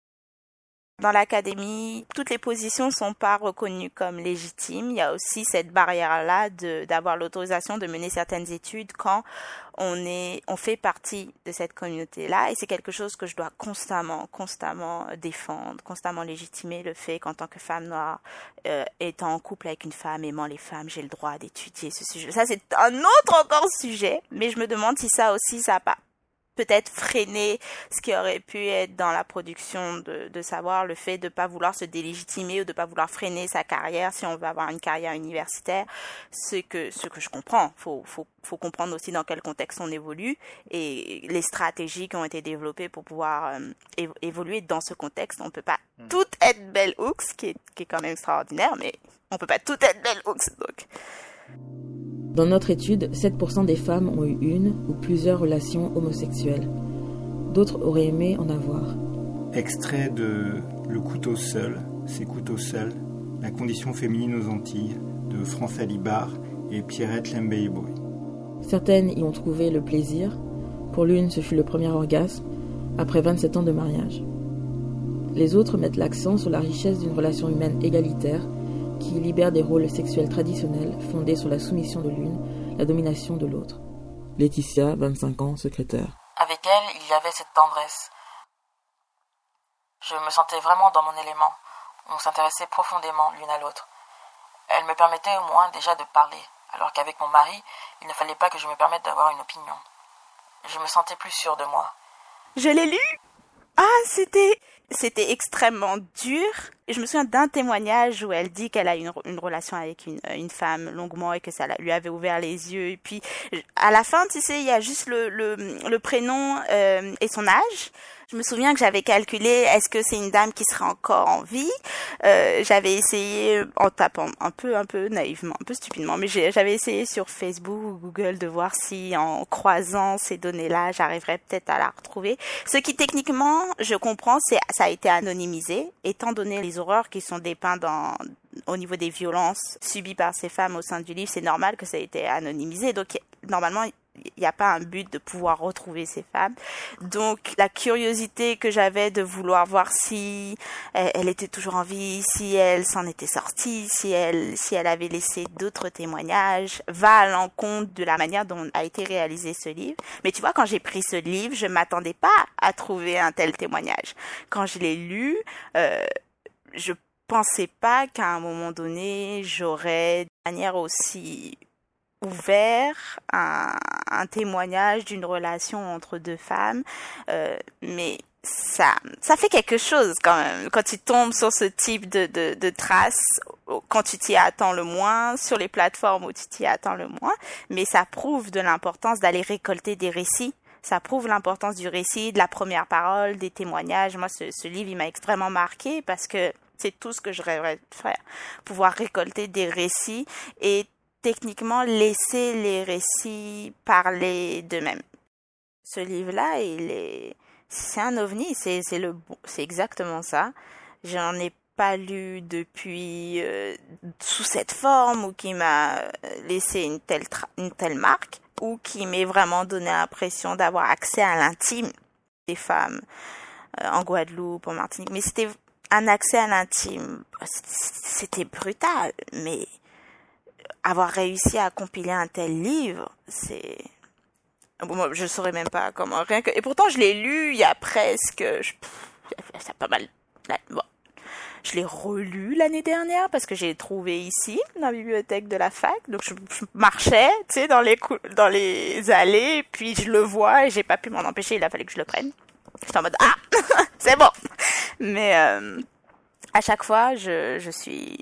Dans l'académie, toutes les positions sont pas reconnues comme légitimes. Il y a aussi cette barrière-là d'avoir l'autorisation de mener certaines études quand on est, on fait partie de cette communauté-là. Et c'est quelque chose que je dois constamment, constamment défendre, constamment légitimer le fait qu'en tant que femme noire, euh, étant en couple avec une femme, aimant les femmes, j'ai le droit d'étudier ce sujet. Ça, c'est un autre encore sujet. Mais je me demande si ça aussi, ça n'a pas peut-être freiner ce qui aurait pu être dans la production de, de savoir, le fait de pas vouloir se délégitimer ou de pas vouloir freiner sa carrière si on veut avoir une carrière universitaire, ce que ce que je comprends. Faut faut faut comprendre aussi dans quel contexte on évolue et les stratégies qui ont été développées pour pouvoir euh, évoluer dans ce contexte. On peut pas hmm. tout être belle hooks, qui est, qui est quand même extraordinaire, mais on peut pas tout être belle hooks. Donc dans notre étude, 7% des femmes ont eu une ou plusieurs relations homosexuelles. D'autres auraient aimé en avoir. Extrait de Le couteau seul, c'est couteau seul, la condition féminine aux Antilles, de France Alibar et Pierrette Lembeiboy. Certaines y ont trouvé le plaisir. Pour l'une, ce fut le premier orgasme, après 27 ans de mariage. Les autres mettent l'accent sur la richesse d'une relation humaine égalitaire qui libère des rôles sexuels traditionnels fondés sur la soumission de l'une, la domination de l'autre. Laetitia, 25 ans, secrétaire. Avec elle, il y avait cette tendresse. Je me sentais vraiment dans mon élément. On s'intéressait profondément l'une à l'autre. Elle me permettait au moins déjà de parler, alors qu'avec mon mari, il ne fallait pas que je me permette d'avoir une opinion. Je me sentais plus sûre de moi. Je l'ai lu Ah, c'était c'était extrêmement dur. Je me souviens d'un témoignage où elle dit qu'elle a une, une relation avec une, une, femme longuement et que ça lui avait ouvert les yeux. Et puis, à la fin, tu sais, il y a juste le, le, le prénom euh, et son âge. Je me souviens que j'avais calculé est-ce que c'est une dame qui serait encore en vie? Euh, j'avais essayé en tapant un peu, un peu naïvement, un peu stupidement, mais j'avais essayé sur Facebook ou Google de voir si en croisant ces données-là, j'arriverais peut-être à la retrouver. Ce qui techniquement, je comprends, c'est ça a été anonymisé, étant donné les horreurs qui sont dépeintes au niveau des violences subies par ces femmes au sein du livre, c'est normal que ça ait été anonymisé. Donc normalement, il n'y a pas un but de pouvoir retrouver ces femmes. Donc la curiosité que j'avais de vouloir voir si elle, était toujours en vie, si elle s'en était sortie, si elle si elle avait laissé d'autres témoignages, va à l'encontre de la manière dont a été réalisé ce livre. Mais tu vois, quand j'ai pris ce livre, je m'attendais pas à trouver un tel témoignage. Quand je l'ai lu, euh, je pensais pas qu'à un moment donné, j'aurais de manière aussi ouvert un, un témoignage d'une relation entre deux femmes, euh, mais ça, ça fait quelque chose quand même quand tu tombes sur ce type de, de, de traces, quand tu t'y attends le moins, sur les plateformes où tu t'y attends le moins, mais ça prouve de l'importance d'aller récolter des récits. Ça prouve l'importance du récit, de la première parole, des témoignages. Moi, ce, ce livre, il m'a extrêmement marqué parce que c'est tout ce que je rêverais de faire. Pouvoir récolter des récits et techniquement laisser les récits parler d'eux-mêmes. Ce livre-là, il est, c'est un ovni, c'est, c'est le, c'est exactement ça. J'en ai pas lu depuis euh, sous cette forme ou qui m'a laissé une telle une telle marque ou qui m'ait vraiment donné l'impression d'avoir accès à l'intime des femmes euh, en Guadeloupe, en Martinique. Mais c'était un accès à l'intime. C'était brutal, mais avoir réussi à compiler un tel livre, c'est bon, je saurais même pas comment rien que et pourtant je l'ai lu il y a presque je... ça pas mal bon. Je l'ai relu l'année dernière parce que j'ai trouvé ici dans la bibliothèque de la fac. Donc je, marchais, tu sais, dans les dans les allées, puis je le vois et j'ai pas pu m'en empêcher. Il a fallu que je le prenne. J'étais en mode ah, c'est bon. Mais euh, à chaque fois, je je suis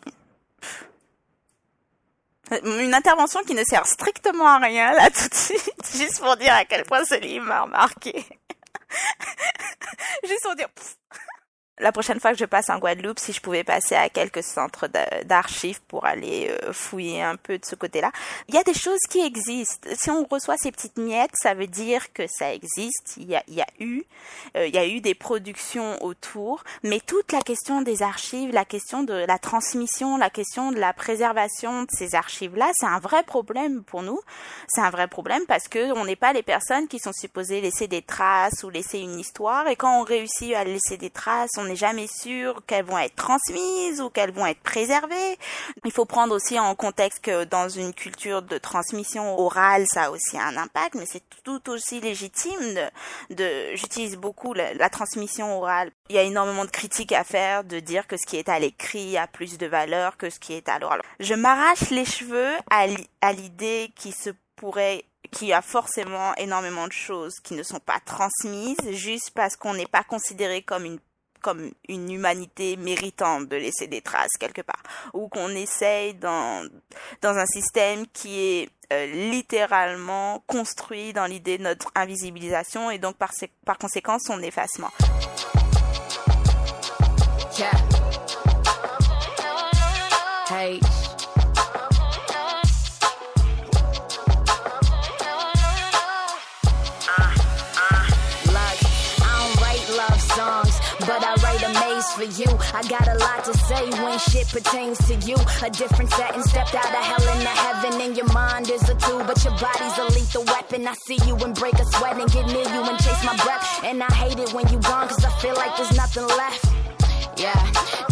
une intervention qui ne sert strictement à rien là tout de suite, juste pour dire à quel point ce livre m'a remarqué. juste pour dire la prochaine fois que je passe en Guadeloupe, si je pouvais passer à quelques centres d'archives pour aller euh, fouiller un peu de ce côté-là. Il y a des choses qui existent. Si on reçoit ces petites miettes, ça veut dire que ça existe. Il y a, eu, euh, il y a eu des productions autour, mais toute la question des archives, la question de la transmission, la question de la préservation de ces archives-là, c'est un vrai problème pour nous. C'est un vrai problème parce que on n'est pas les personnes qui sont supposées laisser des traces ou laisser une histoire. Et quand on réussit à laisser des traces, n'est jamais sûr qu'elles vont être transmises ou qu'elles vont être préservées. Il faut prendre aussi en contexte que dans une culture de transmission orale, ça a aussi un impact, mais c'est tout aussi légitime de, j'utilise beaucoup la, transmission orale. Il y a énormément de critiques à faire, de dire que ce qui est à l'écrit a plus de valeur que ce qui est à l'oral. Je m'arrache les cheveux à l'idée qui se pourrait qu'il y a forcément énormément de choses qui ne sont pas transmises juste parce qu'on n'est pas considéré comme une comme une humanité méritante de laisser des traces quelque part, ou qu'on essaye dans, dans un système qui est euh, littéralement construit dans l'idée de notre invisibilisation et donc par, conséquent son effacement. You. I got a lot to say when shit pertains to you. A different setting, stepped out of hell into heaven, and your mind is a tool, but your body's a lethal weapon. I see you and break a sweat and get near you and chase my breath. And I hate it when you gone, cause I feel like there's nothing left. Yeah,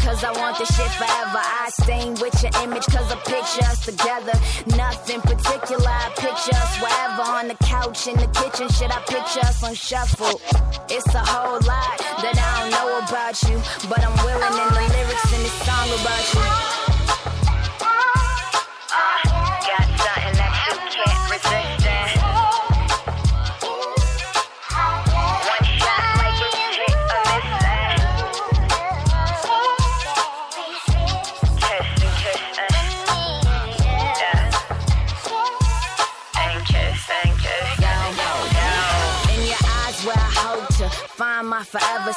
cause I want this shit forever. I stain with your image cause I picture us together. Nothing particular, I picture us wherever. On the couch, in the kitchen, shit, I picture us on shuffle. It's a whole lot that I don't know about you, but I'm willing in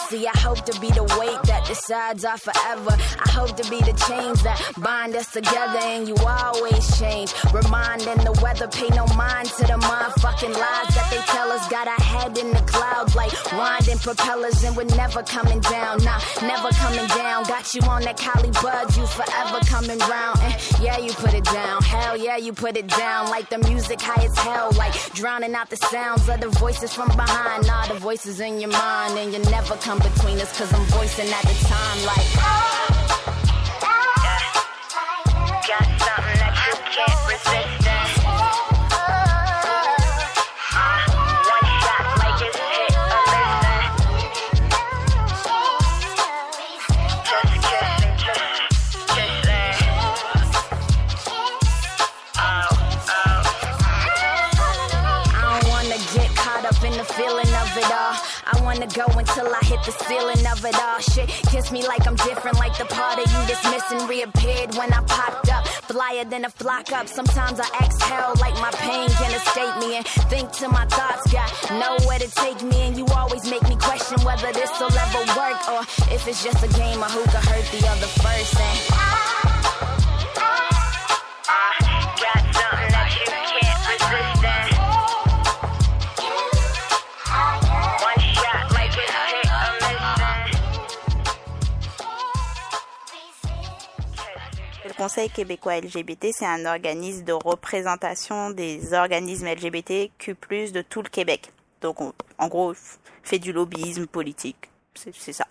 See, I hope to be the weight that decides our forever. I hope to be the chains that bind us together, and you always change. Reminding the weather, pay no mind to the motherfucking lies that they tell us. Got our head in the clouds like winding propellers, and we're never coming down. Nah, never coming down. Got you on that Cali buzz, you forever coming round. And yeah, you put it down. Hell yeah, you put it down. Like the music high as hell, like drowning out the sounds of the voices from behind. Nah, the voices in your mind and you never come between us cause I'm voicing at the time like oh. Got something that you can't resist the ceiling of it all. Shit, kiss me like I'm different, like the part of you that's missing reappeared when I popped up. Flyer than a flock up. Sometimes I exhale like my pain can escape me and think to my thoughts got nowhere to take me. And you always make me question whether this will ever work or if it's just a game of who could hurt the other first. And I got you Conseil québécois LGBT, c'est un organisme de représentation des organismes LGBTQ+, de tout le Québec. Donc, en gros, fait du lobbyisme politique c'est ça.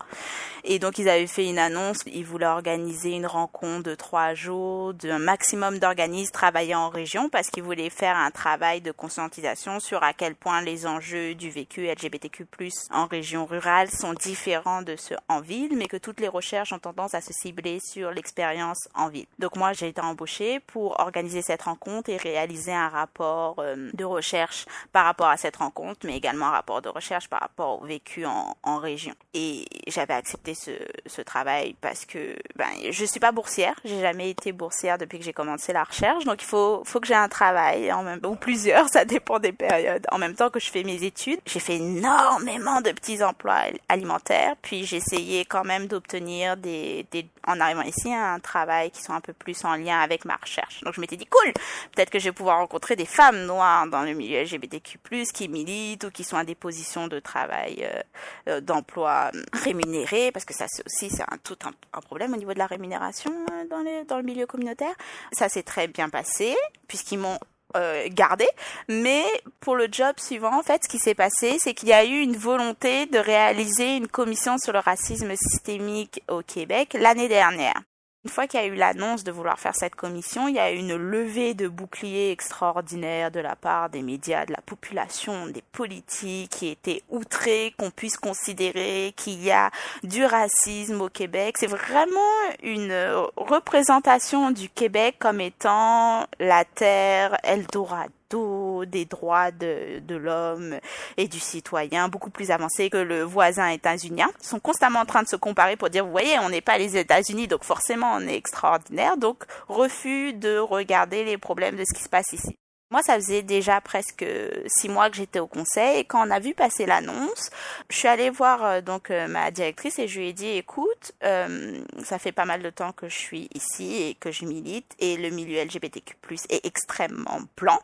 Et donc ils avaient fait une annonce, ils voulaient organiser une rencontre de trois jours d'un maximum d'organismes travaillant en région parce qu'ils voulaient faire un travail de conscientisation sur à quel point les enjeux du vécu LGBTQ+ en région rurale sont différents de ceux en ville, mais que toutes les recherches ont tendance à se cibler sur l'expérience en ville. Donc moi j'ai été embauchée pour organiser cette rencontre et réaliser un rapport euh, de recherche par rapport à cette rencontre, mais également un rapport de recherche par rapport au vécu en, en région et j'avais accepté ce, travail parce que ben je suis pas boursière, j'ai jamais été boursière depuis que j'ai commencé la recherche, donc il faut faut que j'ai un travail en même ou plusieurs, ça dépend des périodes. En même temps que je fais mes études, j'ai fait énormément de petits emplois alimentaires, puis j'ai essayé quand même d'obtenir des en arrivant ici un travail qui soit un peu plus en lien avec ma recherche. Donc je m'étais dit cool, peut-être que je vais pouvoir rencontrer des femmes noires dans le milieu LGBTQ+ qui militent ou qui sont à des positions de travail euh, euh, d'emploi euh, rémunérés, parce que ça aussi c'est un tout un, problème au niveau de la rémunération euh, dans, dans le milieu communautaire. Ça s'est très bien passé puisqu'ils m'ont euh, gardé. Mais pour le job suivant, en fait, ce qui s'est passé, c'est qu'il y a eu une volonté de réaliser une commission sur le racisme systémique au Québec l'année dernière. Une fois qu'il y a eu l'annonce de vouloir faire cette commission, il y a eu une levée de boucliers extraordinaire de la part des médias, de la population, des politiques qui étaient outrés qu'on puisse considérer qu'il y a du racisme au Québec. C'est vraiment une représentation du Québec comme étant la terre Eldorado des droits de, de l'homme et du citoyen beaucoup plus avancés que le voisin états-unien, sont constamment en train de se comparer pour dire, vous voyez, on n'est pas les États-Unis, donc forcément on est extraordinaire, donc refus de regarder les problèmes de ce qui se passe ici. Moi, ça faisait déjà presque six mois que j'étais au conseil et quand on a vu passer l'annonce, je suis allée voir euh, donc euh, ma directrice et je lui ai dit écoute, euh, ça fait pas mal de temps que je suis ici et que je milite et le milieu LGBTQ+ est extrêmement blanc.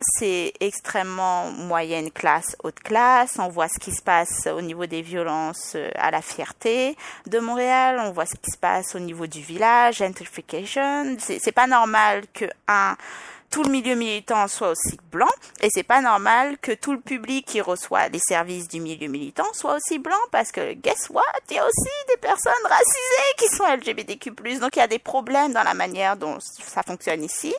C'est extrêmement moyenne classe, haute classe. On voit ce qui se passe au niveau des violences à la fierté de Montréal. On voit ce qui se passe au niveau du village, gentrification. C'est pas normal que un tout le milieu militant soit aussi blanc et c'est pas normal que tout le public qui reçoit les services du milieu militant soit aussi blanc parce que guess what il y a aussi des personnes racisées qui sont LGBTQ+. Donc il y a des problèmes dans la manière dont ça fonctionne ici.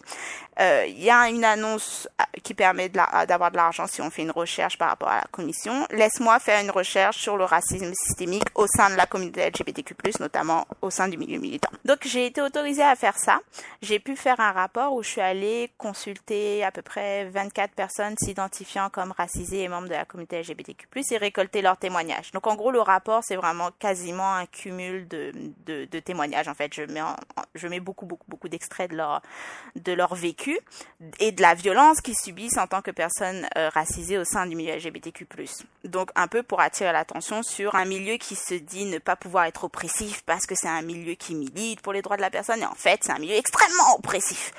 Euh, il y a une annonce euh, qui permet d'avoir de l'argent si on fait une recherche par rapport à la commission. Laisse-moi faire une recherche sur le racisme systémique au sein de la communauté LGBTQ+, notamment au sein du milieu militant. Donc j'ai été autorisée à faire ça. J'ai pu faire un rapport où je suis allée consulter à peu près 24 personnes s'identifiant comme racisées et membres de la communauté LGBTQ+, et récolter leurs témoignages. Donc en gros, le rapport, c'est vraiment quasiment un cumul de, de, de témoignages. En fait, je mets, je mets beaucoup, beaucoup, beaucoup d'extraits de leur, de leur vécu et de la violence qu'ils subissent en tant que personnes euh, racisées au sein du milieu LGBTQ+. Donc un peu pour attirer l'attention sur un milieu qui se dit ne pas pouvoir être oppressif parce que c'est un milieu qui milite pour les droits de la personne et en fait c'est un milieu extrêmement oppressif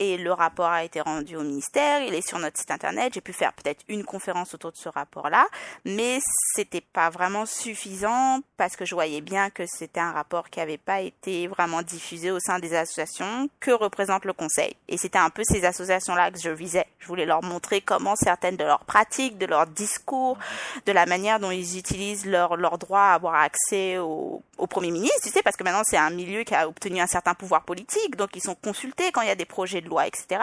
et le rapport a été rendu au ministère, il est sur notre site internet, j'ai pu faire peut-être une conférence autour de ce rapport-là, mais c'était pas vraiment suffisant parce que je voyais bien que c'était un rapport qui avait pas été vraiment diffusé au sein des associations que représente le conseil. Et c'était un peu ces associations-là que je visais. Je voulais leur montrer comment certaines de leurs pratiques, de leurs discours, de la manière dont ils utilisent leur, droit à avoir accès au, au premier ministre, tu sais, parce que maintenant c'est un milieu qui a obtenu un certain pouvoir politique, donc ils sont consultés quand il y a des projets de etc.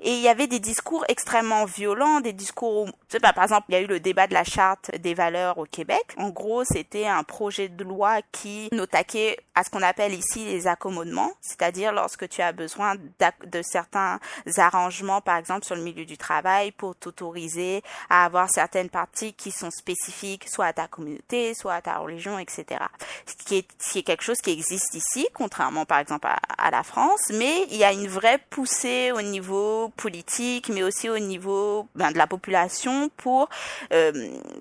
Et il y avait des discours extrêmement violents, des discours, pas, par exemple, il y a eu le débat de la charte des valeurs au Québec. En gros, c'était un projet de loi qui notaquait à ce qu'on appelle ici les accommodements, c'est-à-dire lorsque tu as besoin de certains arrangements, par exemple, sur le milieu du travail pour t'autoriser à avoir certaines parties qui sont spécifiques soit à ta communauté, soit à ta religion, etc. Ce qui est, quelque chose qui existe ici, contrairement par exemple à la France, mais il y a une vraie poussée au niveau politique, mais aussi au niveau ben, de la population pour euh,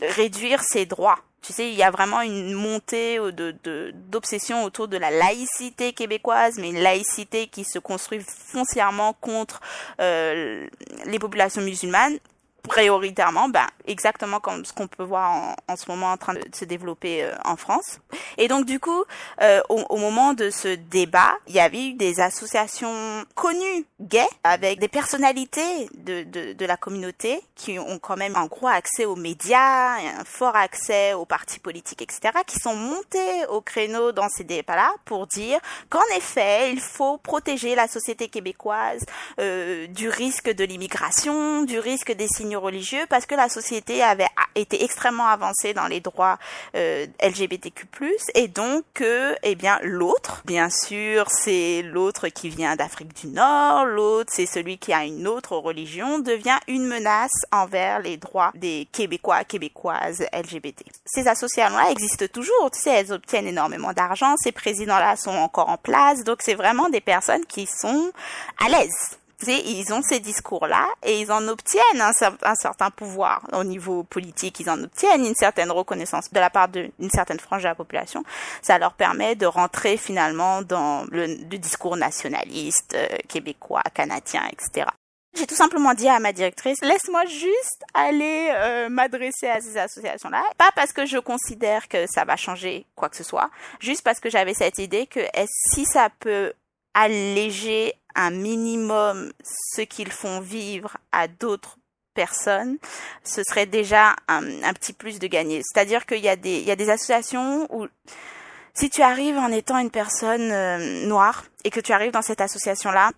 réduire ses droits. Tu sais, il y a vraiment une montée de, d'obsession autour de la laïcité québécoise, mais une laïcité qui se construit foncièrement contre euh, les populations musulmanes prioritairement, ben, exactement comme ce qu'on peut voir en, en, ce moment en train de se développer euh, en France. Et donc du coup, euh, au, au, moment de ce débat, il y avait eu des associations connues gays avec des personnalités de, de, de, la communauté qui ont quand même un gros accès aux médias, un fort accès aux partis politiques, etc., qui sont montés au créneau dans ces débats-là pour dire qu'en effet, il faut protéger la société québécoise euh, du risque de l'immigration, du risque des religieux parce que la société avait été extrêmement avancée dans les droits euh, LGBTQ+, et donc que, eh bien, l'autre, bien sûr, c'est l'autre qui vient d'Afrique du Nord, l'autre, c'est celui qui a une autre religion, devient une menace envers les droits des Québécois, Québécoises LGBT. Ces associations-là existent toujours, tu sais, elles obtiennent énormément d'argent, ces présidents-là sont encore en place, donc c'est vraiment des personnes qui sont à l'aise ils ont ces discours-là et ils en obtiennent un, certain pouvoir au niveau politique, ils en obtiennent une certaine reconnaissance de la part d'une certaine frange de la population. Ça leur permet de rentrer finalement dans le, discours nationaliste, euh, québécois, canadien, etc. J'ai tout simplement dit à ma directrice, laisse-moi juste aller euh, m'adresser à ces associations-là. Pas parce que je considère que ça va changer quoi que ce soit, juste parce que j'avais cette idée que si ça peut alléger un minimum ce qu'ils font vivre à d'autres personnes, ce serait déjà un, petit plus de gagner. C'est-à-dire qu'il y a des, associations où si tu arrives en étant une personne euh, noire et que tu arrives dans cette association-là,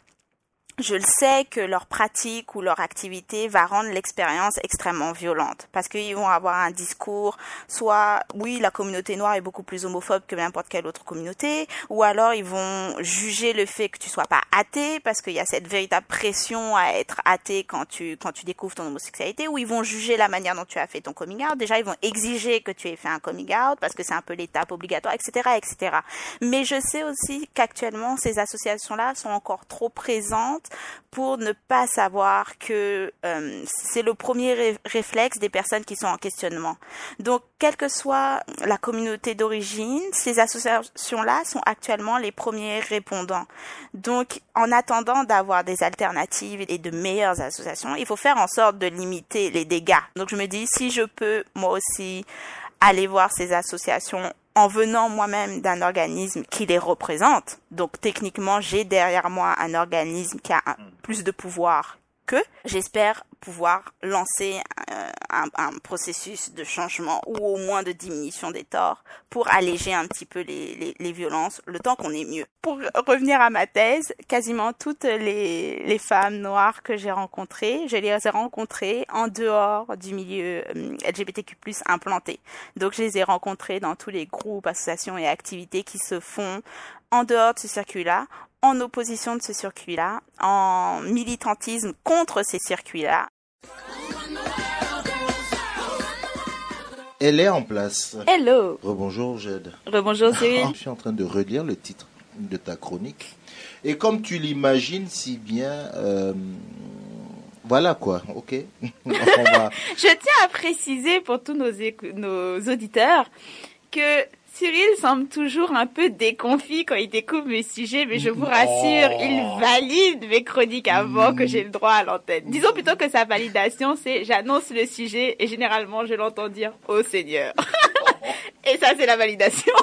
je le sais que leur pratique ou leur activité va rendre l'expérience extrêmement violente. Parce qu'ils vont avoir un discours soit oui la communauté noire est beaucoup plus homophobe que n'importe quelle autre communauté ou alors ils vont juger le fait que tu sois pas athée parce qu'il y a cette véritable pression à être athée quand tu quand tu découvres ton homosexualité ou ils vont juger la manière dont tu as fait ton coming out. Déjà ils vont exiger que tu aies fait un coming out parce que c'est un peu l'étape obligatoire etc etc mais je sais aussi qu'actuellement ces associations là sont encore trop présentes pour ne pas savoir que euh, c'est le premier réflexe des personnes qui sont en questionnement. Donc, quelle que soit la communauté d'origine, ces associations-là sont actuellement les premiers répondants. Donc, en attendant d'avoir des alternatives et de meilleures associations, il faut faire en sorte de limiter les dégâts. Donc, je me dis, si je peux, moi aussi, aller voir ces associations en venant moi-même d'un organisme qui les représente. Donc techniquement, j'ai derrière moi un organisme qui a plus de pouvoir que j'espère pouvoir lancer euh, un, un, processus de changement ou au moins de diminution des torts pour alléger un petit peu les, les, les violences le temps qu'on est mieux. Pour revenir à ma thèse, quasiment toutes les, les femmes noires que j'ai rencontrées, je les ai rencontrées en dehors du milieu euh, LGBTQ+ implanté. Donc je les ai rencontrées dans tous les groupes, associations et activités qui se font en dehors de ce circuit-là, en opposition de ce circuit-là, en militantisme contre ces circuits-là. Elle est en place. Hello. Rebonjour Jed. Rebonjour Cyril. Je suis en train de relire le titre de ta chronique. Et comme tu l'imagines si bien, euh, voilà quoi, ok. Je tiens à préciser pour tous nos, nos auditeurs que Cyril semble toujours un peu déconfit quand il découvre mes sujets, mais je vous rassure, il valide mes chroniques avant que j'ai le droit à l'antenne. Disons plutôt que sa validation, c'est j'annonce le sujet et généralement je l'entends dire au Seigneur. et ça, c'est la validation.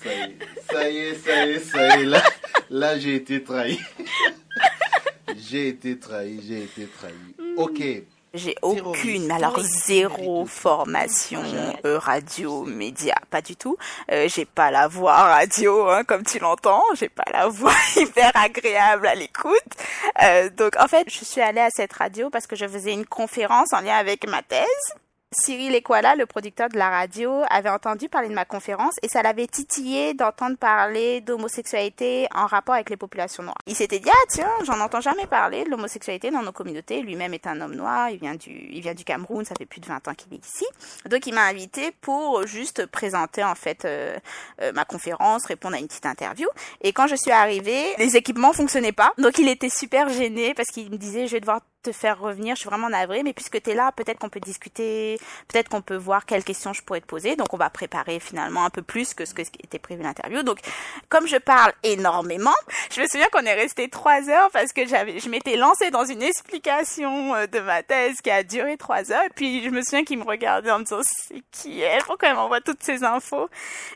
ça y est, ça y est, ça y est, ça y est. Là, là j'ai été trahi. j'ai été trahi, j'ai été trahi. Ok. J'ai aucune, alors zéro formation euh, radio, média, pas du tout. Euh, j'ai pas la voix radio, hein, comme tu l'entends. J'ai pas la voix hyper agréable à l'écoute. Euh, donc en fait, je suis allée à cette radio parce que je faisais une conférence en lien avec ma thèse. Cyril Equala, le producteur de la radio, avait entendu parler de ma conférence et ça l'avait titillé d'entendre parler d'homosexualité en rapport avec les populations noires. Il s'était dit, ah tiens, j'en entends jamais parler de l'homosexualité dans nos communautés. Lui-même est un homme noir, il vient du, il vient du Cameroun, ça fait plus de 20 ans qu'il est ici. Donc il m'a invité pour juste présenter en fait euh, euh, ma conférence, répondre à une petite interview. Et quand je suis arrivée, les équipements fonctionnaient pas. Donc il était super gêné parce qu'il me disait, je vais devoir te faire revenir, je suis vraiment navrée, mais puisque tu es là, peut-être qu'on peut discuter, peut-être qu'on peut voir quelles questions je pourrais te poser. Donc on va préparer finalement un peu plus que ce que était prévu l'interview. Donc comme je parle énormément, je me souviens qu'on est resté trois heures parce que j'avais, je m'étais lancée dans une explication euh, de ma thèse qui a duré trois heures. Et puis je me souviens qu'il me regardait en me disant c'est qui elle, pourquoi elle m'envoie toutes ces infos.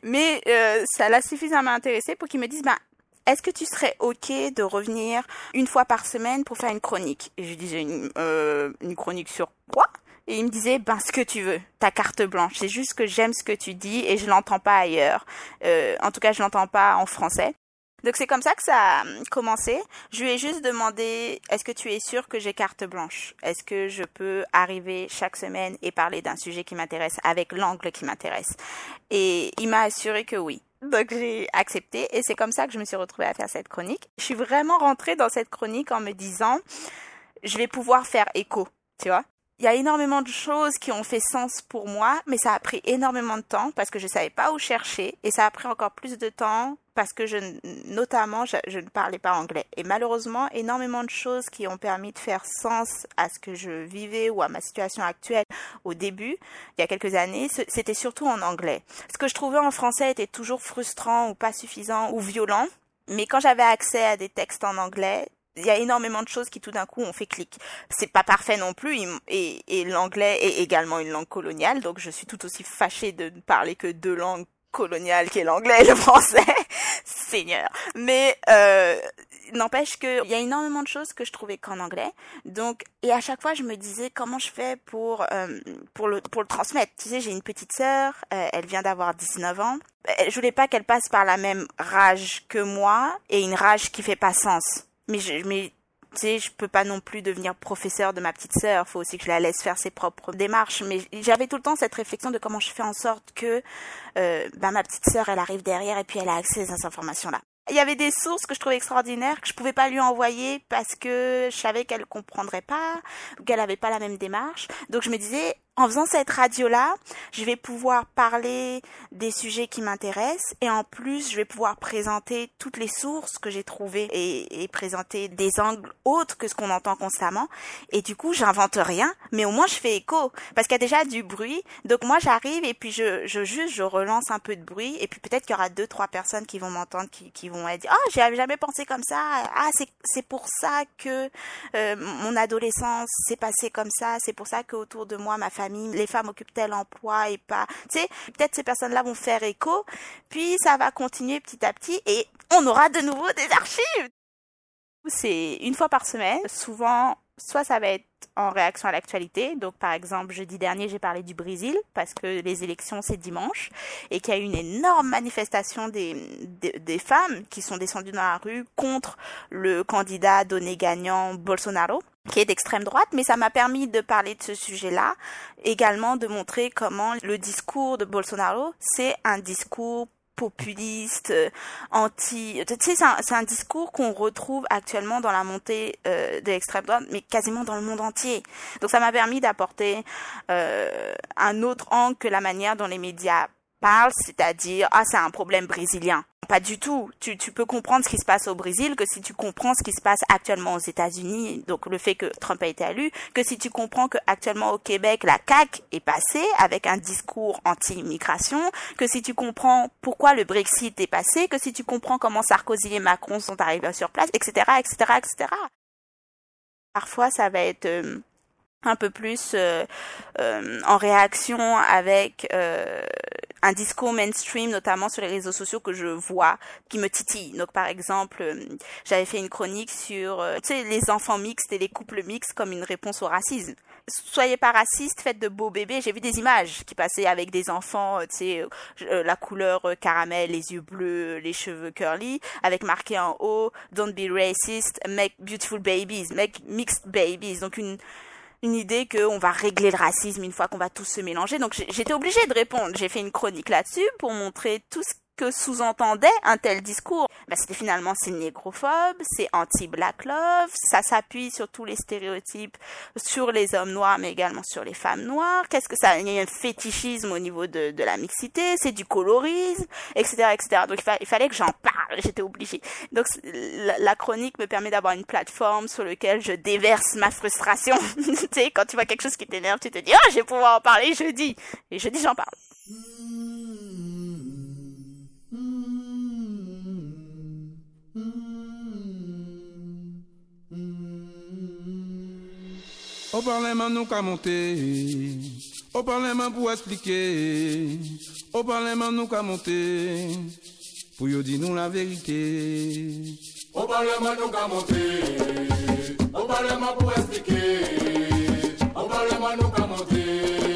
Mais euh, ça l'a suffisamment intéressé pour qu'il me dise ben est-ce que tu serais OK de revenir une fois par semaine pour faire une chronique? Et je disais, une, euh, une chronique sur quoi? Et il me disait, ben, ce que tu veux, ta carte blanche. C'est juste que j'aime ce que tu dis et je l'entends pas ailleurs. Euh, en tout cas, je l'entends pas en français. Donc c'est comme ça que ça a commencé. Je lui ai juste demandé, est-ce que tu es sûr que j'ai carte blanche? Est-ce que je peux arriver chaque semaine et parler d'un sujet qui m'intéresse avec l'angle qui m'intéresse? Et il m'a assuré que oui. Donc j'ai accepté et c'est comme ça que je me suis retrouvée à faire cette chronique. Je suis vraiment rentrée dans cette chronique en me disant je vais pouvoir faire écho, tu vois. Il y a énormément de choses qui ont fait sens pour moi, mais ça a pris énormément de temps parce que je savais pas où chercher et ça a pris encore plus de temps parce que je, notamment, je, ne parlais pas anglais. Et malheureusement, énormément de choses qui ont permis de faire sens à ce que je vivais ou à ma situation actuelle au début, il y a quelques années, c'était surtout en anglais. Ce que je trouvais en français était toujours frustrant ou pas suffisant ou violent. Mais quand j'avais accès à des textes en anglais, il y a énormément de choses qui tout d'un coup ont fait clic. C'est pas parfait non plus et, et l'anglais est également une langue coloniale, donc je suis tout aussi fâchée de ne parler que deux langues colonial qui est l'anglais et le français, Seigneur. Mais euh, n'empêche que il y a énormément de choses que je trouvais qu'en anglais. Donc et à chaque fois je me disais comment je fais pour euh, pour le pour le transmettre? Tu sais, j'ai une petite sœur, euh, elle vient d'avoir 19 ans. Je voulais pas qu'elle passe par la même rage que moi et une rage qui fait pas sens mais je, mais tu sais, je peux pas non plus devenir professeur de ma petite sœur. Faut aussi que je la laisse faire ses propres démarches. Mais j'avais tout le temps cette réflexion de comment je fais en sorte que euh, ben, ma petite sœur, elle arrive derrière et puis elle a accès à ces informations-là. Il y avait des sources que je trouvais extraordinaires que je pouvais pas lui envoyer parce que je savais qu'elle comprendrait pas qu'elle avait pas la même démarche. Donc je me disais, en faisant cette radio-là, je vais pouvoir parler des sujets qui m'intéressent et en plus, je vais pouvoir présenter toutes les sources que j'ai trouvées et, et, présenter des angles autres que ce qu'on entend constamment. Et du coup, j'invente rien, mais au moins je fais écho parce qu'il y a déjà du bruit. Donc moi, j'arrive et puis je, je juste, je relance un peu de bruit et puis peut-être qu'il y aura deux, trois personnes qui vont m'entendre, qui, qui vont dire, oh, j'y avais jamais pensé comme ça. Ah, c'est, pour ça que euh, mon adolescence s'est passée comme ça. C'est pour ça qu'autour de moi, ma famille les femmes occupent tel emploi et pas, tu sais, peut-être ces personnes-là vont faire écho, puis ça va continuer petit à petit et on aura de nouveau des archives. C'est une fois par semaine, souvent soit ça va être en réaction à l'actualité. Donc, par exemple, jeudi dernier, j'ai parlé du Brésil parce que les élections, c'est dimanche et qu'il y a eu une énorme manifestation des, des, des, femmes qui sont descendues dans la rue contre le candidat donné gagnant Bolsonaro qui est d'extrême droite, mais ça m'a permis de parler de ce sujet-là, également de montrer comment le discours de Bolsonaro, c'est un discours populiste, euh, anti. Tu sais, c'est un, un, discours qu'on retrouve actuellement dans la montée euh, de l'extrême droite, mais quasiment dans le monde entier. Donc ça m'a permis d'apporter euh, un autre angle que la manière dont les médias parle, c'est-à-dire ah c'est un problème brésilien. Pas du tout. Tu, peux comprendre ce qui se passe au Brésil que si tu comprends ce qui se passe actuellement aux États-Unis, donc le fait que Trump a été élu, que si tu comprends que actuellement au Québec la CAC est passée avec un discours anti-immigration, que si tu comprends pourquoi le Brexit est passé, que si tu comprends comment Sarkozy et Macron sont arrivés sur place, etc., etc., etc. Parfois ça va être euh, un peu plus euh, euh, en réaction avec euh, un discours mainstream, notamment sur les réseaux sociaux que je vois, qui me titille. Donc, par exemple, euh, j'avais fait une chronique sur, euh, les enfants mixtes et les couples mixtes comme une réponse au racisme. Soyez pas racistes, faites de beaux bébés. J'ai vu des images qui passaient avec des enfants, tu sais, la couleur caramel, les yeux bleus, les cheveux curly, avec marqué en haut, don't be racist, make beautiful babies, make mixed babies. Donc, une, une idée qu'on va régler le racisme une fois qu'on va tous se mélanger. Donc j'étais obligée de répondre. J'ai fait une chronique là-dessus pour montrer tout ce que sous-entendait un tel discours ben, C'était finalement c'est négrophobe, c'est anti-black love, ça s'appuie sur tous les stéréotypes sur les hommes noirs mais également sur les femmes noires. Qu'est-ce que ça Il y a un fétichisme au niveau de, de la mixité, c'est du colorisme, etc. etc. Donc il, fallait que j'en parle, j'étais obligée. Donc la, chronique me permet d'avoir une plateforme sur laquelle je déverse ma frustration. tu sais, quand tu vois quelque chose qui t'énerve, tu te dis « Ah, je vais pouvoir en parler jeudi !» Et jeudi, j'en parle. Au Parlement, nous qu'à monter. Au Parlement, pour expliquer. Au Parlement, nous qu'à monter. Pour y dire nous la vérité. Au Parlement, nous qu'à monter. Au Parlement, pour expliquer. Au Parlement, nous qu'à monter.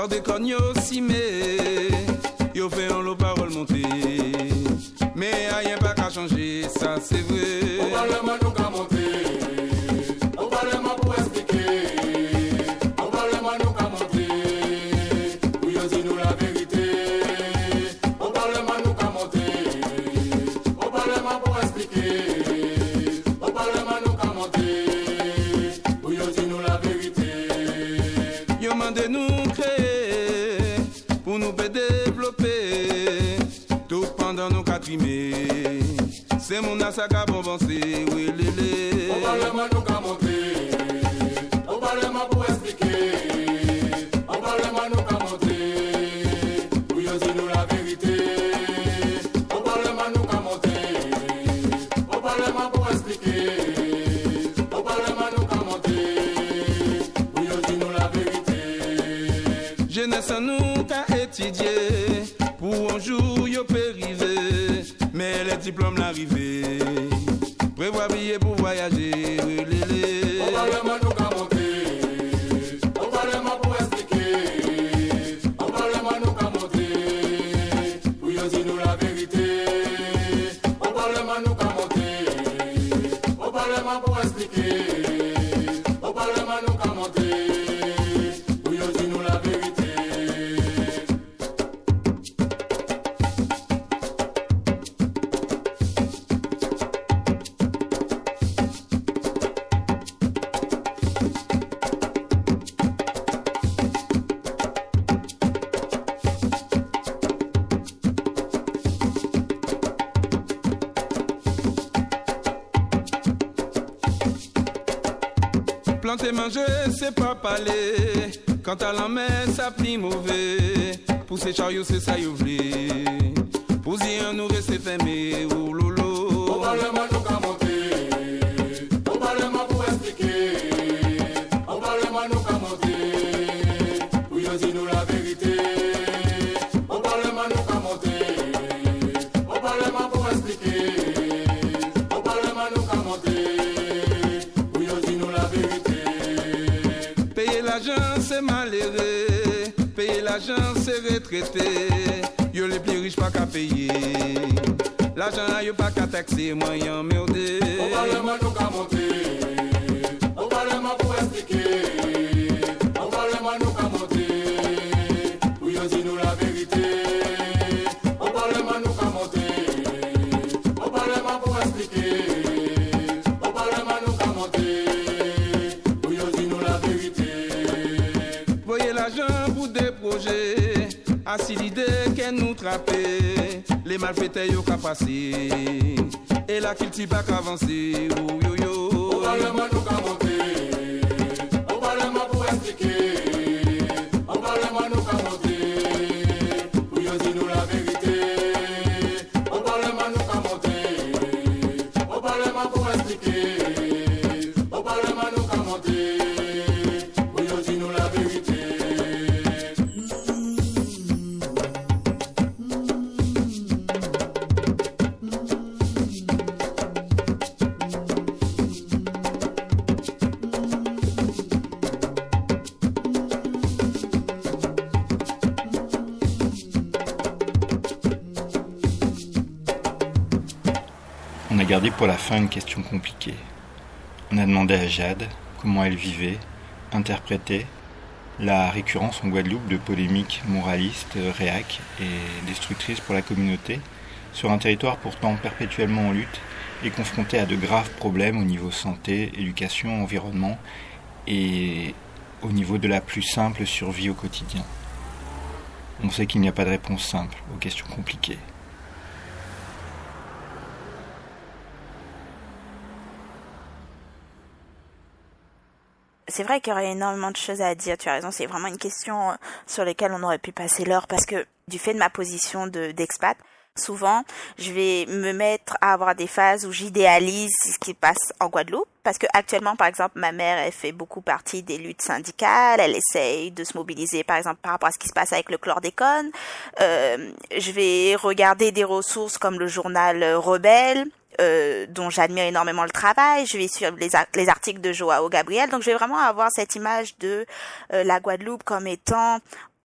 Claude Cogno cimé, yo fait en l'eau parole monter. Mais rien pas qu'à changer, ça c'est vrai. Nous qu'à monter. Au Parlement, pour la la. Jeunesse un jour yo périvé, mais les diplômes l'arrivée. Parler. Quand à la mer, retraité. Yo les plus riches pas qu'à payer. L'argent, yo pas qu'à taxer, moyen merdé. Au Parlement, nous qu'à monter. Au Parlement, pour expliquer. L'idée qu'elle nous trappe. Les malfaiteurs yo qu'à passer. Et la culture pas qu'avancer. Oh, yo yo. Au Parlement, nous qu'à monter. Une question compliquée. On a demandé à Jade comment elle vivait, interprétait la récurrence en Guadeloupe de polémiques moralistes, réac et destructrices pour la communauté, sur un territoire pourtant perpétuellement en lutte et confronté à de graves problèmes au niveau santé, éducation, environnement et au niveau de la plus simple survie au quotidien. On sait qu'il n'y a pas de réponse simple aux questions compliquées. C'est vrai qu'il y aurait énormément de choses à dire, tu as raison, c'est vraiment une question euh, sur laquelle on aurait pu passer l'heure parce que du fait de ma position de d'expat, souvent je vais me mettre à avoir des phases où j'idéalise ce qui passe en Guadeloupe parce que actuellement par exemple ma mère elle fait beaucoup partie des luttes syndicales, elle essaye de se mobiliser par exemple par rapport à ce qui se passe avec le chlordécone. Euh, je vais regarder des ressources comme le journal Rebelle euh, dont j'admire énormément le travail. Je vais suivre les, ar- les articles de Joao Gabriel. Donc, je vais vraiment avoir cette image de euh, la Guadeloupe comme étant en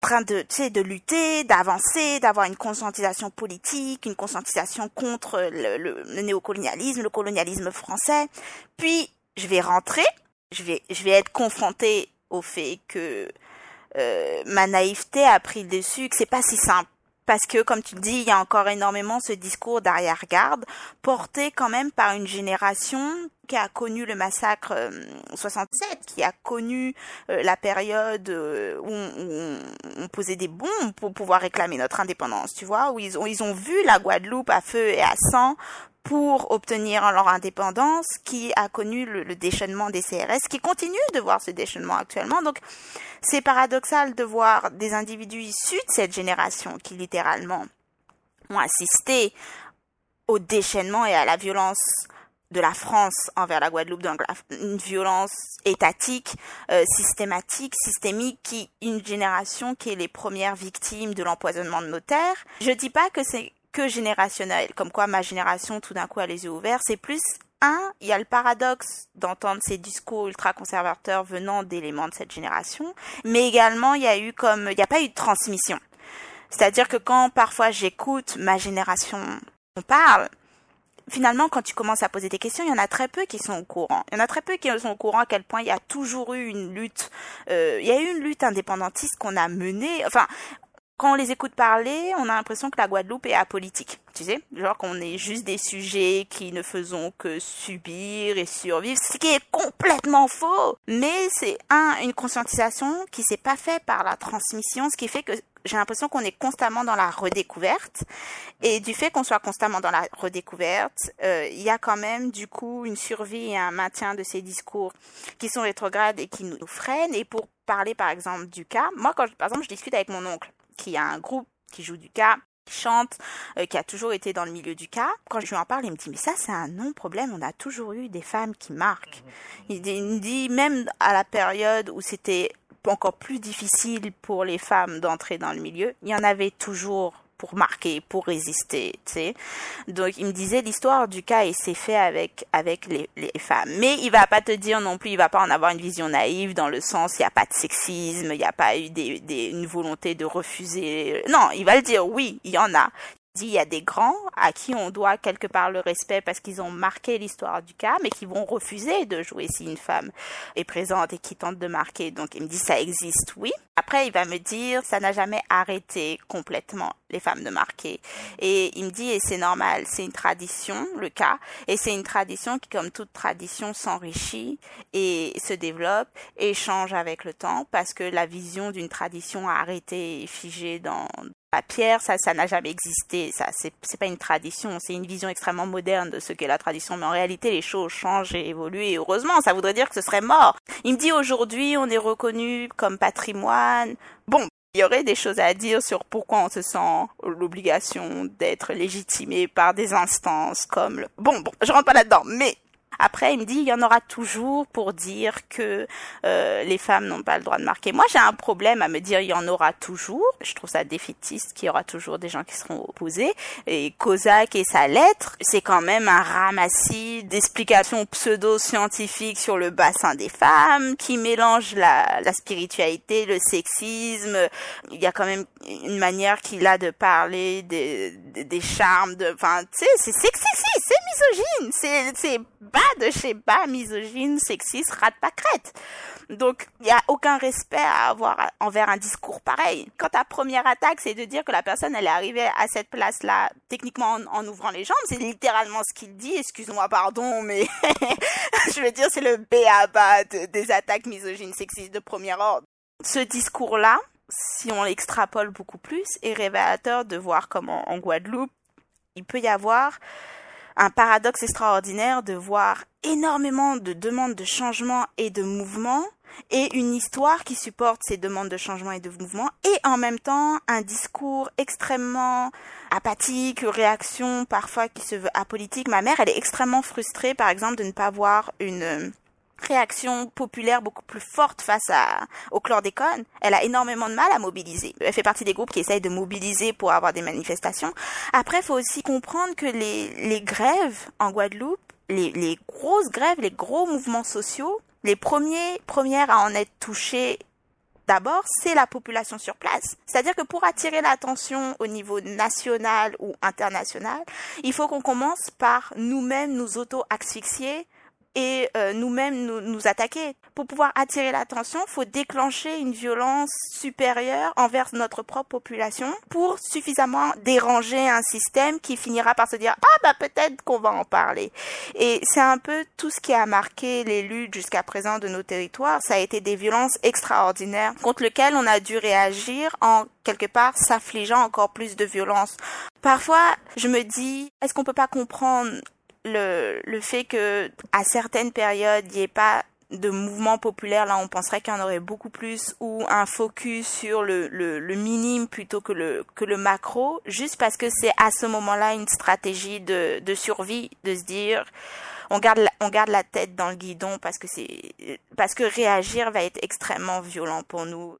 train de, tu sais, de lutter, d'avancer, d'avoir une conscientisation politique, une conscientisation contre le néocolonialisme, le colonialisme français. Puis, je vais rentrer, je vais, je vais être confrontée au fait que euh, ma naïveté a pris le dessus, que c'est pas si simple. Parce que, comme tu le dis, il y a encore énormément ce discours d'arrière-garde, porté quand même par une génération qui a connu le massacre euh, 67, qui a connu euh, la période euh, où, on, où on posait des bombes pour pouvoir réclamer notre indépendance, tu vois, où ils ont, ils ont vu la Guadeloupe à feu et à sang pour obtenir leur indépendance, qui a connu le, déchaînement des CRS, qui continue de voir ce déchaînement actuellement. Donc, c'est paradoxal de voir des individus issus de cette génération qui littéralement ont assisté au déchaînement et à la violence de la France envers la Guadeloupe, donc une violence étatique, euh, systématique, systémique, qui une génération qui est les premières victimes de l'empoisonnement de nos terres. Je dis pas que c'est que générationnel, comme quoi ma génération tout d'un coup a les yeux ouverts, c'est plus un, il y a le paradoxe d'entendre ces discours ultra-conservateurs venant d'éléments de cette génération, mais également il y a eu comme, il n'y a pas eu de transmission. C'est-à-dire que quand parfois j'écoute ma génération, on parle, finalement, quand tu commences à poser des questions, il y en a très peu qui sont au courant. Il y en a très peu qui sont au courant à quel point il y a toujours eu une lutte. Euh, il y a eu une lutte indépendantiste qu'on a menée. Enfin, quand on les écoute parler, on a l'impression que la Guadeloupe est apolitique. Tu sais, genre qu'on est juste des sujets qui ne faisons que subir et survivre, ce qui est complètement faux. Mais c'est un une conscientisation qui s'est pas fait par la transmission, ce qui fait que j'ai l'impression qu'on est constamment dans la redécouverte. Et du fait qu'on soit constamment dans la redécouverte, euh, il y a quand même du coup une survie et un maintien de ces discours qui sont rétrogrades et qui nous freinent. Et pour parler par exemple du cas, moi quand par exemple je discute avec mon oncle qui a un groupe qui joue du cas qui chante, euh, qui a toujours été dans le milieu du cas. Quand je lui en parle, il me dit mais ça c'est un non-problème, on a toujours eu des femmes qui marquent. Il me dit même à la période où c'était encore plus difficile pour les femmes d'entrer dans le milieu, il y en avait toujours pour marquer, pour résister, tu sais. Donc il me disait l'histoire du cas et c'est fait avec avec les, les, femmes. Mais il va pas te dire non plus, il va pas en avoir une vision naïve dans le sens il y a pas de sexisme, il y a pas eu des, des, une volonté de refuser. Non, il va le dire oui, il y en a il y a des grands à qui on doit quelque part le respect parce qu'ils ont marqué l'histoire du cas, mais qui vont refuser de jouer si une femme est présente et qui tente de marquer. Donc il me dit ça existe, oui. Après il va me dire ça n'a jamais arrêté complètement les femmes de marquer. Et il me dit et c'est normal, c'est une tradition le cas, et c'est une tradition qui comme toute tradition s'enrichit et se développe et change avec le temps parce que la vision d'une tradition a arrêté et figée dans la pierre, ça, ça n'a jamais existé. Ça, c'est, pas une tradition. C'est une vision extrêmement moderne de ce qu'est la tradition. Mais en réalité, les choses changent et évoluent. Et heureusement, ça voudrait dire que ce serait mort. Il me dit aujourd'hui, on est reconnu comme patrimoine. Bon, il y aurait des choses à dire sur pourquoi on se sent l'obligation d'être légitimé par des instances comme le... Bon, bon, je rentre pas là-dedans, mais après, il me dit, il y en aura toujours pour dire que euh, les femmes n'ont pas le droit de marquer. Moi, j'ai un problème à me dire, il y en aura toujours. Je trouve ça défaitiste qu'il y aura toujours des gens qui seront opposés. Et Kozak et sa lettre, c'est quand même un ramassis d'explications pseudo-scientifiques sur le bassin des femmes, qui mélange la, la spiritualité, le sexisme. Il y a quand même une manière qu'il a de parler des, des, charmes, de, enfin, tu sais, c'est sexiste, c'est misogyne, c'est, c'est bas de chez bas, misogyne, sexiste, rat pâquerette. Donc, il n'y a aucun respect à avoir envers un discours pareil. Quand ta première attaque, c'est de dire que la personne, elle est arrivée à cette place-là, techniquement en, ouvrant les jambes, c'est littéralement ce qu'il dit. Excuse-moi, pardon, mais je veux dire, c'est le béaba de, des attaques misogynes, sexistes de premier ordre. Ce discours-là, si on l'extrapole beaucoup plus, est révélateur de voir comment en Guadeloupe, il peut y avoir un paradoxe extraordinaire de voir énormément de demandes de changement et de mouvement et une histoire qui supporte ces demandes de changement et de mouvement et en même temps un discours extrêmement apathique, réaction parfois qui se veut apolitique. Ma mère, elle est extrêmement frustrée par exemple de ne pas voir une réaction populaire beaucoup plus forte face à, au chlordécone. Elle a énormément de mal à mobiliser. Elle fait partie des groupes qui essayent de mobiliser pour avoir des manifestations. Après, faut aussi comprendre que les, les grèves en Guadeloupe, les, les grosses grèves, les gros mouvements sociaux, les premiers, premières à en être touchés D'abord, c'est la population sur place. C'est-à-dire que pour attirer l'attention au niveau national ou international, il faut qu'on commence par nous-mêmes nous auto-asphyxier et euh, nous-mêmes nous, nous attaquer. Pour pouvoir attirer l'attention, faut déclencher une violence supérieure envers notre propre population pour suffisamment déranger un système qui finira par se dire ah bah peut-être qu'on va en parler. Et c'est un peu tout ce qui a marqué les luttes jusqu'à présent de nos territoires. Ça a été des violences extraordinaires contre lesquelles on a dû réagir en quelque part s'affligeant encore plus de violence. Parfois, je me dis, est-ce qu'on peut pas comprendre le, le fait que à certaines périodes il n'y ait pas de mouvement populaire, là on penserait qu'il y en aurait beaucoup plus, ou un focus sur le, le, minime plutôt que le, que le macro, juste parce que c'est à ce moment-là une stratégie de, de survie, de se dire on garde la, on garde la tête dans le guidon parce que c'est parce que réagir va être extrêmement violent pour nous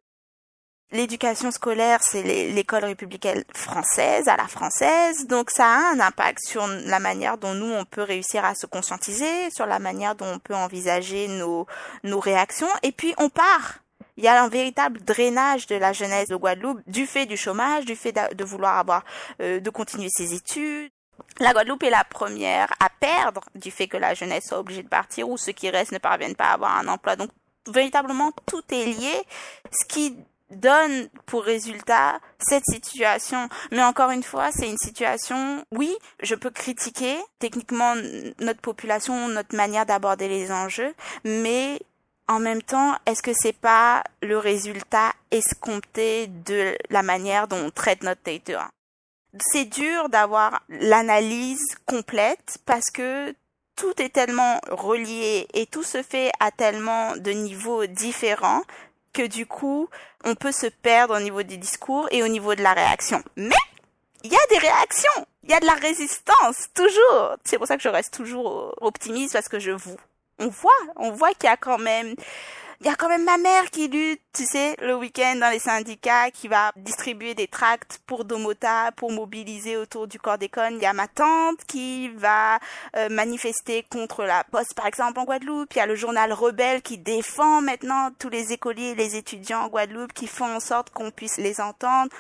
L'éducation scolaire, c'est l'école républicaine française, à la française, donc ça a un impact sur la manière dont nous, on peut réussir à se conscientiser, sur la manière dont on peut envisager nos, nos réactions, et puis on part. Il y a un véritable drainage de la jeunesse de Guadeloupe du fait du chômage, du fait de vouloir avoir, euh, de continuer ses études. La Guadeloupe est la première à perdre du fait que la jeunesse soit obligée de partir ou ceux qui restent ne parviennent pas à avoir un emploi. Donc, véritablement, tout est lié. Ce qui donne pour résultat cette situation. Mais encore une fois, c'est une situation, oui, je peux critiquer techniquement notre population, notre manière d'aborder les enjeux, mais en même temps, est-ce que c'est pas le résultat escompté de la manière dont on traite notre territoire? C'est dur d'avoir l'analyse complète parce que tout est tellement relié et tout se fait à tellement de niveaux différents du coup, on peut se perdre au niveau des discours et au niveau de la réaction. Mais il y a des réactions, il y a de la résistance, toujours. C'est pour ça que je reste toujours optimiste parce que je vous, on voit, on voit qu'il y a quand même il y a quand même ma mère qui lutte, tu sais, le week-end dans les syndicats, qui va distribuer des tracts pour Domota, pour mobiliser autour du corps d'école. Il y a ma tante qui va euh, manifester contre la poste, par exemple, en Guadeloupe. Il y a le journal Rebelle qui défend maintenant tous les écoliers et les étudiants en Guadeloupe, qui font en sorte qu'on puisse les entendre.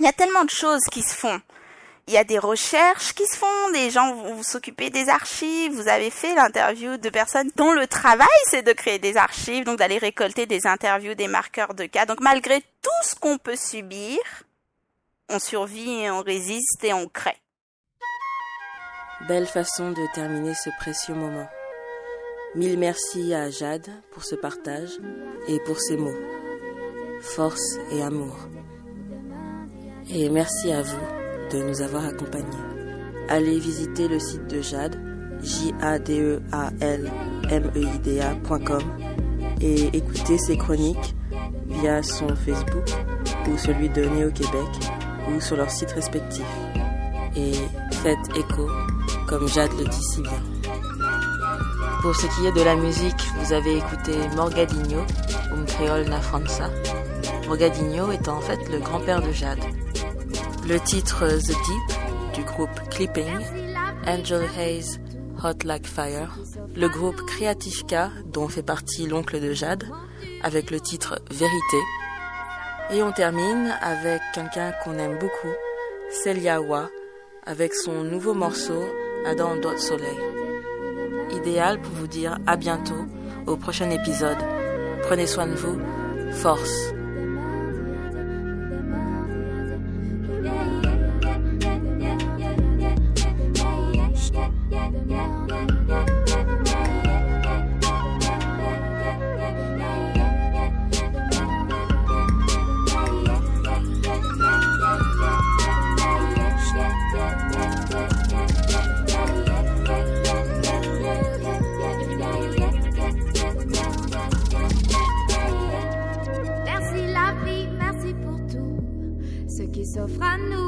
Il y a tellement de choses qui se font il y a des recherches qui se font, des gens vont s'occuper des archives. Vous avez fait l'interview de personnes dont le travail c'est de créer des archives, donc d'aller récolter des interviews, des marqueurs de cas. Donc malgré tout ce qu'on peut subir, on survit et on résiste et on crée. Belle façon de terminer ce précieux moment. Mille merci à Jade pour ce partage et pour ses mots. Force et amour. Et merci à vous de nous avoir accompagnés. Allez visiter le site de Jade, j a d e a l m e i d a.com et écouter ses chroniques via son Facebook ou celui de Néo-Québec ou sur leur site respectif. Et faites écho, comme Jade le dit si bien. Pour ce qui est de la musique, vous avez écouté Morgadinho, Um Creole na França. Morgadinho étant en fait le grand-père de Jade. Le titre The Deep du groupe Clipping, Angel Hayes Hot Like Fire, le groupe Creative K dont fait partie l'oncle de Jade, avec le titre Vérité. Et on termine avec quelqu'un qu'on aime beaucoup, Celia Wa, avec son nouveau morceau Adam Dot Soleil. Idéal pour vous dire à bientôt au prochain épisode. Prenez soin de vous. Force. fra nu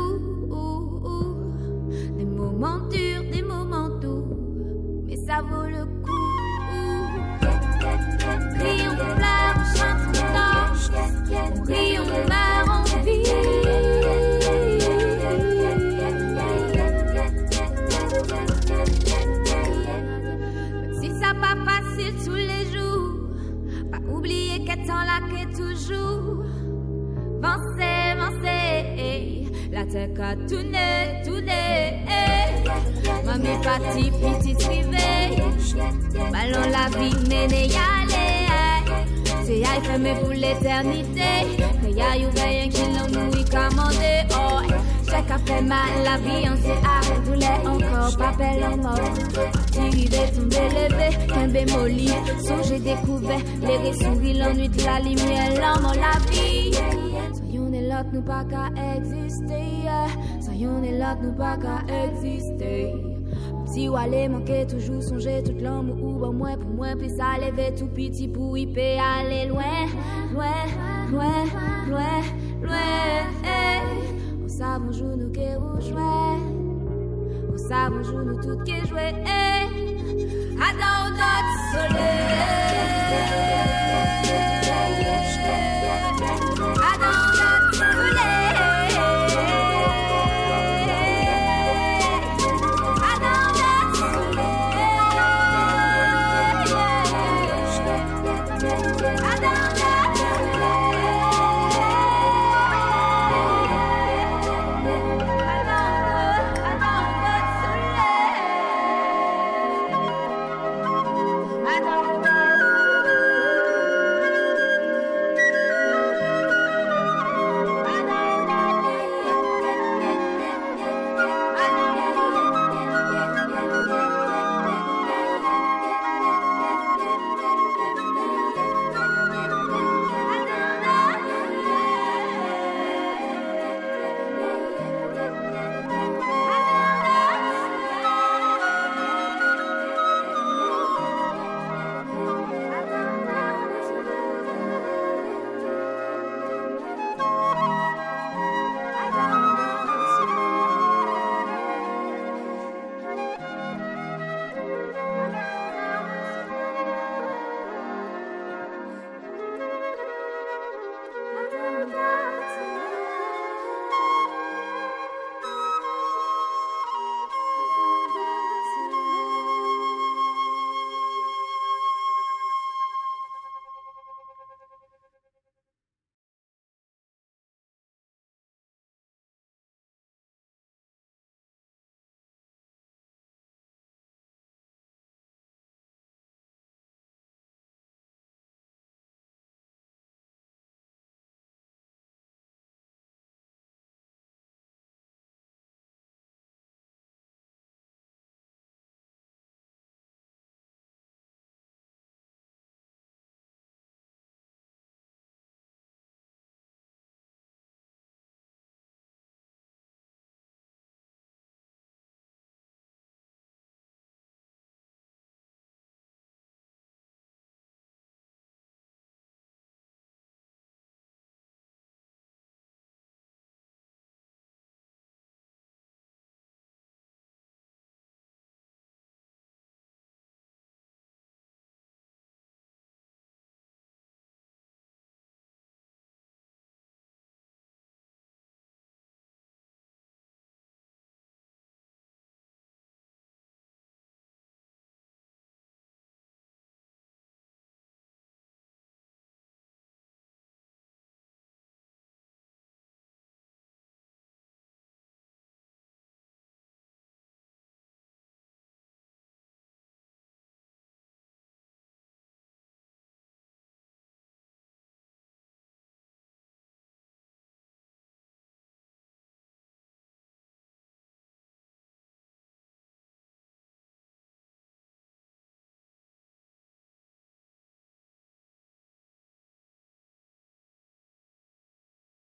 nou pa ka egziste Soyon e lot nou pa ka egziste Si wale manke toujou sonje tout l'an ou ban mwen pou mwen plis a leve tout piti pou y pe ale loin Loin, loin, loin, loin On sa bonjou nou ke roujwe On sa bonjou nou tout ke jwe